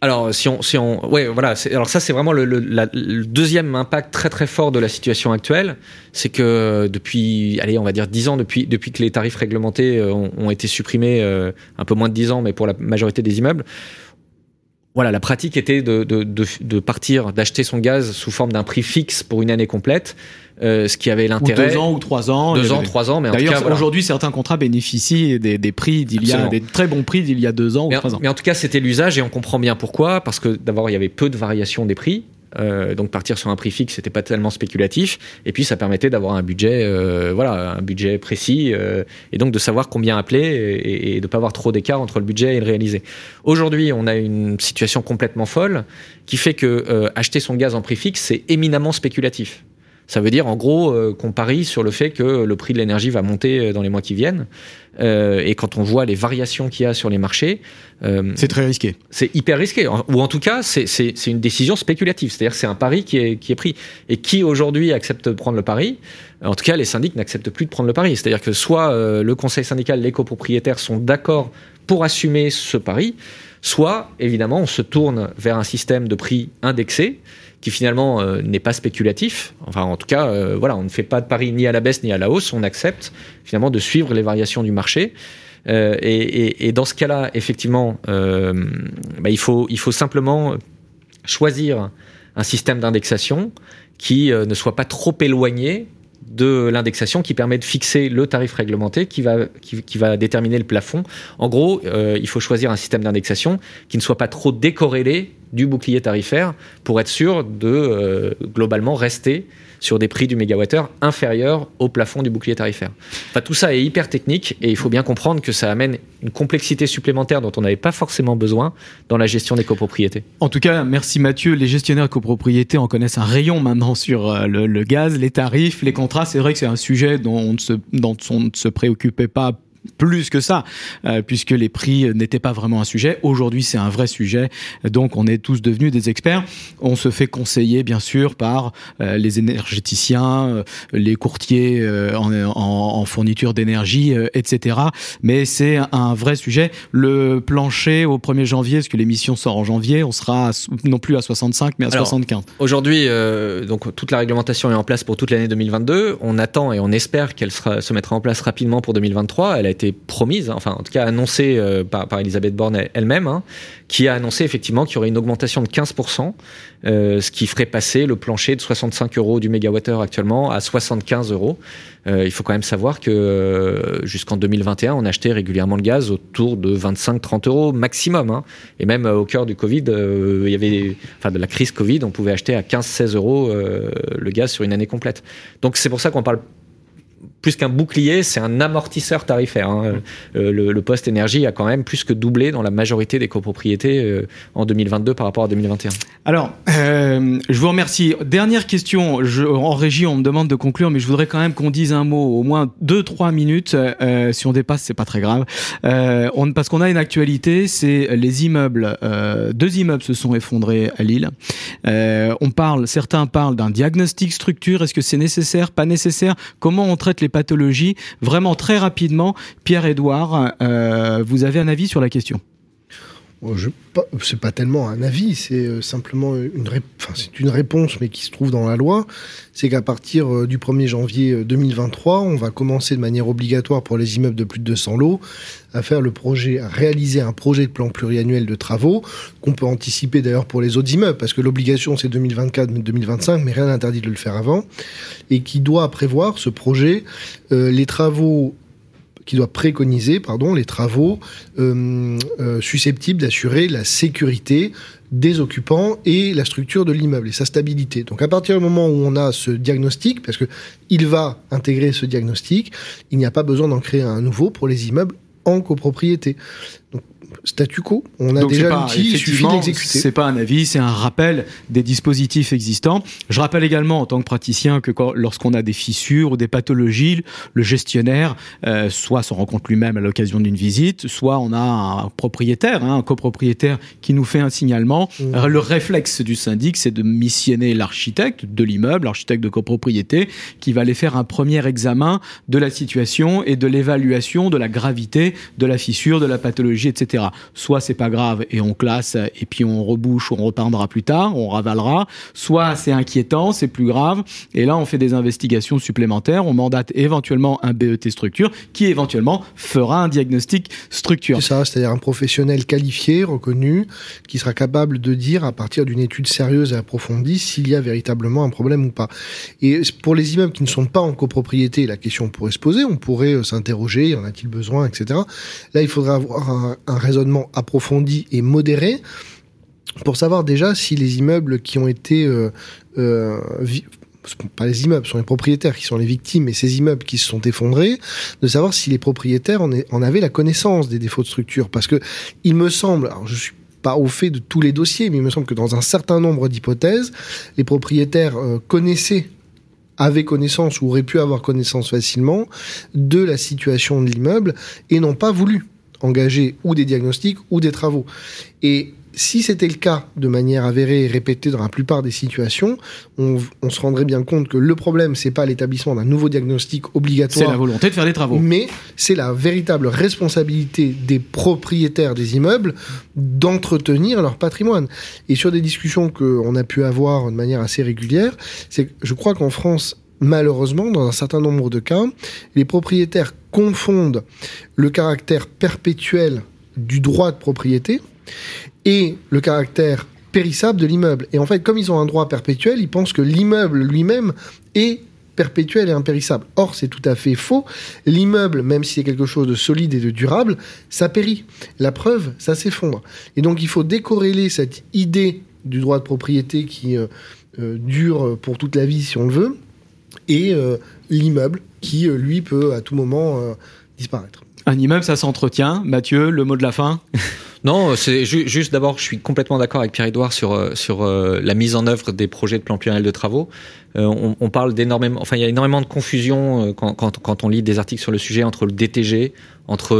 Alors, si on, si on, ouais, voilà. Alors ça, c'est vraiment le, le, deuxième impact très très fort de la situation actuelle, c'est que depuis, allez, on va dire dix ans, depuis depuis que les tarifs réglementés euh, ont, été supprimés, euh, un peu moins de dix ans, mais pour la majorité des immeubles, voilà, la pratique était de, de, de, de partir, d'acheter son gaz sous forme d'un prix fixe pour une année complète, euh, ce qui avait l'intérêt.
Deux ans ou trois ans.
Deux ans, trois ans, mais
d'ailleurs aujourd'hui certains contrats bénéficient des, des prix d'il y a des très bons prix d'il y a deux ans
mais
ou trois ans.
Mais en tout cas, c'était l'usage et on comprend bien pourquoi, parce que d'abord il y avait peu de variations des prix. Euh, donc partir sur un prix fixe, c'était pas tellement spéculatif. Et puis ça permettait d'avoir un budget, euh, voilà, un budget précis, euh, et donc de savoir combien appeler et, et de pas avoir trop d'écart entre le budget et le réalisé. Aujourd'hui, on a une situation complètement folle qui fait que euh, acheter son gaz en prix fixe, c'est éminemment spéculatif. Ça veut dire en gros euh, qu'on parie sur le fait que le prix de l'énergie va monter dans les mois qui viennent. Euh, et quand on voit les variations qu'il y a sur les marchés,
euh, c'est très risqué.
C'est hyper risqué, ou en tout cas c'est une décision spéculative. C'est-à-dire c'est un pari qui est, qui est pris. Et qui aujourd'hui accepte de prendre le pari? En tout cas, les syndics n'acceptent plus de prendre le pari. C'est-à-dire que soit le conseil syndical, les copropriétaires sont d'accord pour assumer ce pari, soit évidemment on se tourne vers un système de prix indexé qui finalement euh, n'est pas spéculatif. Enfin, en tout cas, euh, voilà, on ne fait pas de pari ni à la baisse ni à la hausse. On accepte finalement de suivre les variations du marché. Euh, et, dans ce cas-là, effectivement, bah, il faut simplement choisir un système d'indexation qui ne soit pas trop éloigné de l'indexation qui permet de fixer le tarif réglementé qui va, déterminer le plafond. En gros, euh, il faut choisir un système d'indexation qui ne soit pas trop décorrélé du bouclier tarifaire pour être sûr de euh, globalement rester sur des prix du mégawattheure inférieurs au plafond du bouclier tarifaire. Enfin, tout ça est hyper technique et il faut bien comprendre que ça amène une complexité supplémentaire dont on n'avait pas forcément besoin dans la gestion des copropriétés.
En tout cas, merci Mathieu. Les gestionnaires copropriétés en connaissent un rayon maintenant sur euh, le, gaz, les tarifs, les contrats. C'est vrai que c'est un sujet dont on se, dont on ne se préoccupait pas plus que ça, euh, puisque les prix n'étaient pas vraiment un sujet. Aujourd'hui, c'est un vrai sujet, donc on est tous devenus des experts. On se fait conseiller, bien sûr, par euh, les énergéticiens, euh, les courtiers en, en, fourniture d'énergie, etc. Mais c'est un vrai sujet. Le plancher au 1er janvier, parce que l'émission sort en janvier, on sera non plus à 65, mais à 75.
Aujourd'hui, donc toute la réglementation est en place pour toute l'année 2022. On attend et on espère qu'elle se mettra en place rapidement pour 2023. Elle a été promise, enfin en tout cas annoncée euh, par, par, Elisabeth Borne elle-même, hein, qui a annoncé effectivement qu'il y aurait une augmentation de 15%, euh, ce qui ferait passer le plancher de 65 euros du mégawattheure actuellement à 75 euros. Euh, il faut quand même savoir que jusqu'en 2021, on achetait régulièrement le gaz autour de 25-30 euros maximum. Hein. Et même au cœur du Covid, il y avait, enfin de la crise Covid, on pouvait acheter à 15-16 euros le gaz sur une année complète. Donc c'est pour ça qu'on parle plus qu'un bouclier, c'est un amortisseur tarifaire. Hein. Euh, le, le, poste énergie a quand même plus que doublé dans la majorité des copropriétés euh, en 2022 par rapport à 2021.
Alors, euh, je vous remercie. Dernière question. Je, en régie, on me demande de conclure, mais je voudrais quand même qu'on dise un mot, au moins deux, trois minutes. Si on dépasse, c'est pas très grave. On, parce qu'on a une actualité, c'est les immeubles. Deux immeubles se sont effondrés à Lille. on parle, certains parlent d'un diagnostic structure. Est-ce que c'est nécessaire, pas nécessaire? Comment on traite les Vraiment très rapidement, Pierre-Édouard, vous avez un avis sur la question?
Je, c'est pas tellement un avis, c'est euh, simplement une réponse, mais qui se trouve dans la loi. C'est qu'à partir euh, du 1er janvier 2023, euh, on va commencer de manière obligatoire pour les immeubles de plus de 200 lots à faire le projet, à réaliser un projet de plan pluriannuel de travaux qu'on peut anticiper d'ailleurs pour les autres immeubles, parce que l'obligation c'est 2024-2025, mais rien n'interdit de le faire avant, et qui doit prévoir ce projet, les travaux qui doit préconiser pardon, les travaux euh, euh, susceptibles d'assurer la sécurité des occupants et la structure de l'immeuble et sa stabilité. Donc à partir du moment où on a ce diagnostic, parce que il va intégrer ce diagnostic, il n'y a pas besoin d'en créer un nouveau pour les immeubles en copropriété. Statu quo. On a déjà l'outil, il suffit d'exécuter.
C'est pas un avis, c'est un rappel des dispositifs existants. Je rappelle également en tant que praticien que lorsqu'on a des fissures ou des pathologies, le gestionnaire euh, soit se rend compte lui-même à l'occasion d'une visite, soit on a un propriétaire, hein, un copropriétaire qui nous fait un signalement. Mmh. Le réflexe du syndic, c'est de missionner l'architecte de l'immeuble, l'architecte de copropriété, qui va aller faire un premier examen de la situation et de l'évaluation de la gravité de la fissure, de la pathologie, etc. Soit c'est pas grave et on classe et puis on rebouche ou on repeindra plus tard, on ravalera. Soit c'est inquiétant, c'est plus grave et là on fait des investigations supplémentaires, on mandate éventuellement un BET structure qui éventuellement fera un diagnostic structure.
C'est ça, c'est-à-dire un professionnel qualifié, reconnu, qui sera capable de dire à partir d'une étude sérieuse et approfondie s'il y a véritablement un problème ou pas. Et pour les immeubles qui ne sont pas en copropriété, la question pourrait se poser, on pourrait euh, s'interroger, en a-t-il besoin, etc. Là, il faudrait avoir un, un raisonnement approfondi et modéré pour savoir déjà si les immeubles qui ont été euh, euh, pas les immeubles, ce sont les propriétaires qui sont les victimes, mais ces immeubles qui se sont effondrés, de savoir si les propriétaires en, en avaient la connaissance des défauts de structure. Parce que il me semble, alors je suis pas au fait de tous les dossiers, mais il me semble que dans un certain nombre d'hypothèses, les propriétaires euh, connaissaient avaient connaissance ou auraient pu avoir connaissance facilement de la situation de l'immeuble et n'ont pas voulu engager ou des diagnostics ou des travaux. Et si c'était le cas de manière avérée et répétée dans la plupart des situations, on, se rendrait bien compte que le problème, c'est pas l'établissement d'un nouveau diagnostic obligatoire.
C'est la volonté de faire des travaux.
Mais c'est la véritable responsabilité des propriétaires des immeubles d'entretenir leur patrimoine. Et sur des discussions qu'on a pu avoir de manière assez régulière, c'est je crois qu'en France, malheureusement, dans un certain nombre de cas, les propriétaires confondent le caractère perpétuel du droit de propriété et le caractère périssable de l'immeuble. Et en fait, comme ils ont un droit perpétuel, ils pensent que l'immeuble lui-même est perpétuel et impérissable. Or, c'est tout à fait faux. L'immeuble, même si c'est quelque chose de solide et de durable, ça périt. La preuve, ça s'effondre. Et donc, il faut décorréler cette idée du droit de propriété qui euh, euh, dure pour toute la vie, si on le veut, et euh, l'immeuble qui, euh, lui, peut à tout moment euh, disparaître.
Un immeuble, ça s'entretient. Mathieu, le mot de la fin
Non, c'est juste d'abord, je suis complètement d'accord avec Pierre-Édouard sur, sur la mise en œuvre des projets de plan pluriel de travaux. on, on, parle d'énormément, enfin, il y a énormément de confusion quand, quand, quand, on lit des articles sur le sujet entre le DTG, entre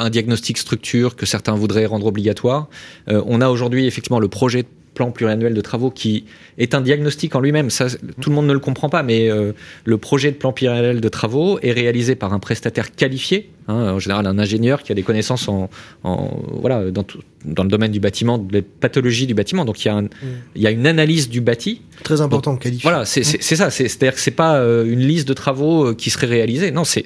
un diagnostic structure que certains voudraient rendre obligatoire. on a aujourd'hui effectivement le projet plan pluriannuel de travaux qui est un diagnostic en lui-même. Ça, tout le monde ne le comprend pas, mais euh, le projet de plan pluriannuel de travaux est réalisé par un prestataire qualifié, hein, en général un ingénieur qui a des connaissances en, en voilà, dans, dans, le domaine du bâtiment, des pathologies du bâtiment. Donc il y a, un, mm. il y a une analyse du bâti.
Très important, qualifié.
Voilà, c'est ça. C'est-à-dire que c'est pas euh, une liste de travaux euh, qui serait réalisée. Non, c'est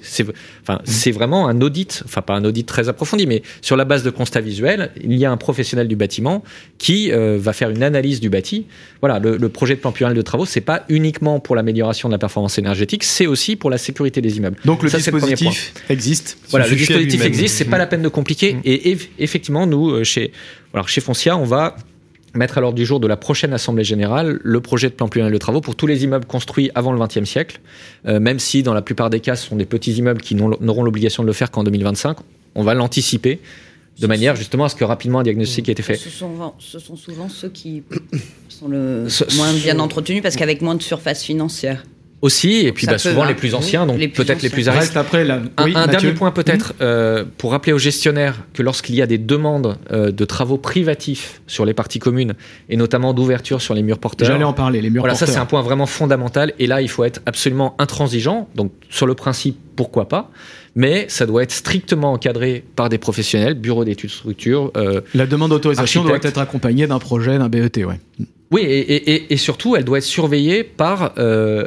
enfin, mm. c'est vraiment un audit, enfin pas un audit très approfondi, mais sur la base de constats visuels, il y a un professionnel du bâtiment qui va faire une analyse du bâti. Voilà, le, le, projet de plan pluriel de travaux, c'est pas uniquement pour l'amélioration de la performance énergétique, c'est aussi pour la sécurité des immeubles.
Donc le dispositif existe.
Voilà, le dispositif existe, c'est pas la peine de compliquer. Mmh. Et effectivement, nous, euh, chez, alors chez Foncia, on va mettre à l'ordre du jour de la prochaine Assemblée générale le projet de plan pluriannuel de travaux pour tous les immeubles construits avant le XXe siècle, euh, même si dans la plupart des cas ce sont des petits immeubles qui n'auront l'obligation de le faire qu'en 2025. On va l'anticiper de manière justement à ce que rapidement un diagnostic ait été fait.
Ce sont, ce sont souvent ceux qui sont le moins bien entretenus parce qu'avec moins de surface financière
aussi, et puis bah, souvent les plus anciens, donc peut-être les plus à
après,
un, dernier point peut-être, euh, pour rappeler aux gestionnaires que lorsqu'il y a des demandes euh, de travaux privatifs sur les parties communes, et notamment d'ouverture sur les murs porteurs...
J'allais en parler, les murs
voilà,
porteurs.
ça c'est un point vraiment fondamental, et là il faut être absolument intransigeant, donc sur le principe, pourquoi pas mais ça doit être strictement encadré par des professionnels, bureaux d'études structures.
Euh, La demande d'autorisation doit être accompagnée d'un projet, d'un BET, ouais.
Oui, et, et, et, surtout, elle doit être surveillée par euh,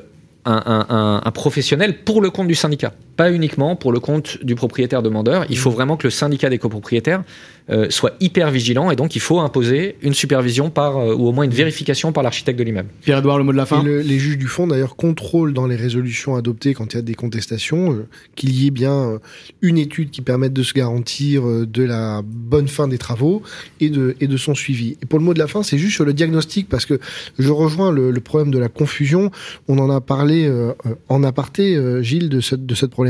un, professionnel pour le compte du syndicat, pas uniquement pour le compte du propriétaire demandeur. Il faut mmh. vraiment que le syndicat des copropriétaires euh, soit hyper vigilant et donc il faut imposer une supervision par euh, ou au moins une vérification par l'architecte de l'immeuble.
Pierre-Edouard, le mot de la fin?
les juges du fond d'ailleurs contrôlent dans les résolutions adoptées quand il y a des contestations euh, qu'il y ait bien une étude qui permette de se garantir de la bonne fin des travaux et de, et de son suivi. Et pour le mot de la fin, c'est juste sur le diagnostic parce que je rejoins le, problème de la confusion. On en a parlé en aparté, Gilles, de, de cette problématique.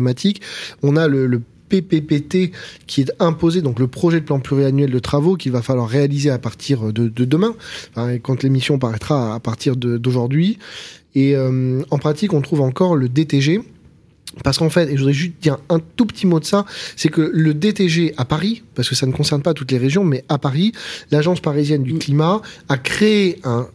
On a le, PPPT qui est imposé, donc le projet de plan pluriannuel de travaux qu'il va falloir réaliser à partir de, demain, quand l'émission paraîtra à partir d'aujourd'hui. Et euh, en pratique, on trouve encore le DTG. Parce qu'en fait, et je voudrais juste dire un tout petit mot de ça, c'est que le DTG à Paris, parce que ça ne concerne pas toutes les régions, mais à Paris, l'Agence parisienne du climat a créé un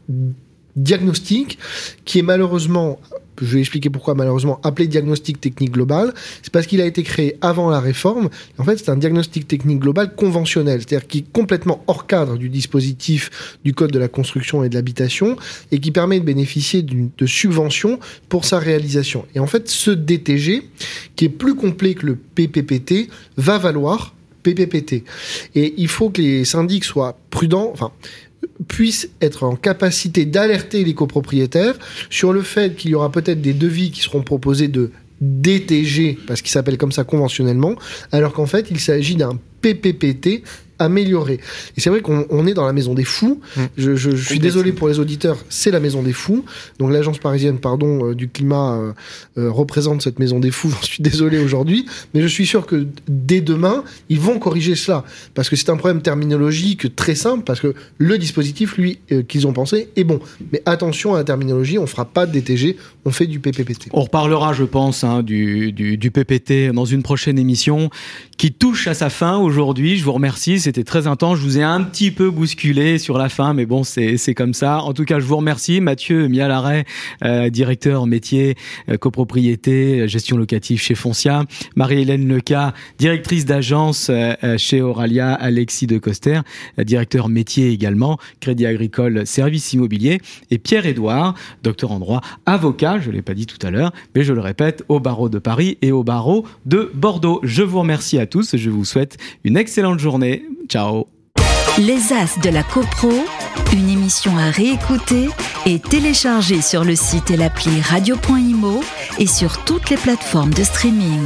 diagnostic qui est malheureusement je vais expliquer pourquoi malheureusement appelé diagnostic technique global, c'est parce qu'il a été créé avant la réforme. En fait, c'est un diagnostic technique global conventionnel, c'est-à-dire qui est complètement hors cadre du dispositif du code de la construction et de l'habitation et qui permet de bénéficier de subventions pour sa réalisation. Et en fait, ce DTG, qui est plus complet que le PPPT, va valoir PPPT. Et il faut que les syndics soient prudents. Enfin, puisse être en capacité d'alerter les copropriétaires sur le fait qu'il y aura peut-être des devis qui seront proposés de DTG, parce qu'il s'appelle comme ça conventionnellement, alors qu'en fait il s'agit d'un PPPT amélioré. Et c'est vrai qu'on est dans la maison des fous. Mmh. Je, suis désolé pour les auditeurs, c'est la maison des fous. Donc l'agence parisienne, pardon, euh, du climat euh, euh, représente cette maison des fous. Je suis désolé aujourd'hui, mais je suis sûr que dès demain, ils vont corriger cela parce que c'est un problème terminologique très simple parce que le dispositif, lui, qu'ils ont pensé est bon. Mais attention à la terminologie, on fera pas de DTG, on fait du PPPT.
On reparlera, je pense, hein, du, du, du PPT dans une prochaine émission qui touche à sa fin aujourd'hui. Je vous remercie c'était très intense. Je vous ai un petit peu bousculé sur la fin, mais bon, c'est comme ça. En tout cas, je vous remercie. Mathieu Mialaret, euh, directeur métier, euh, copropriété, gestion locative chez Foncia. Marie-Hélène Leca, directrice d'agence euh, chez Auralia. Alexis de Coster, directeur métier également, Crédit Agricole, service immobilier. Et Pierre-Édouard, docteur en droit, avocat, je l'ai pas dit tout à l'heure, mais je le répète, au barreau de Paris et au barreau de Bordeaux. Je vous remercie à tous. Je vous souhaite une excellente journée. Ciao.
Les As de la CoPro, une émission à réécouter et télécharger sur le site et l'appli radio.imo et sur toutes les plateformes de streaming.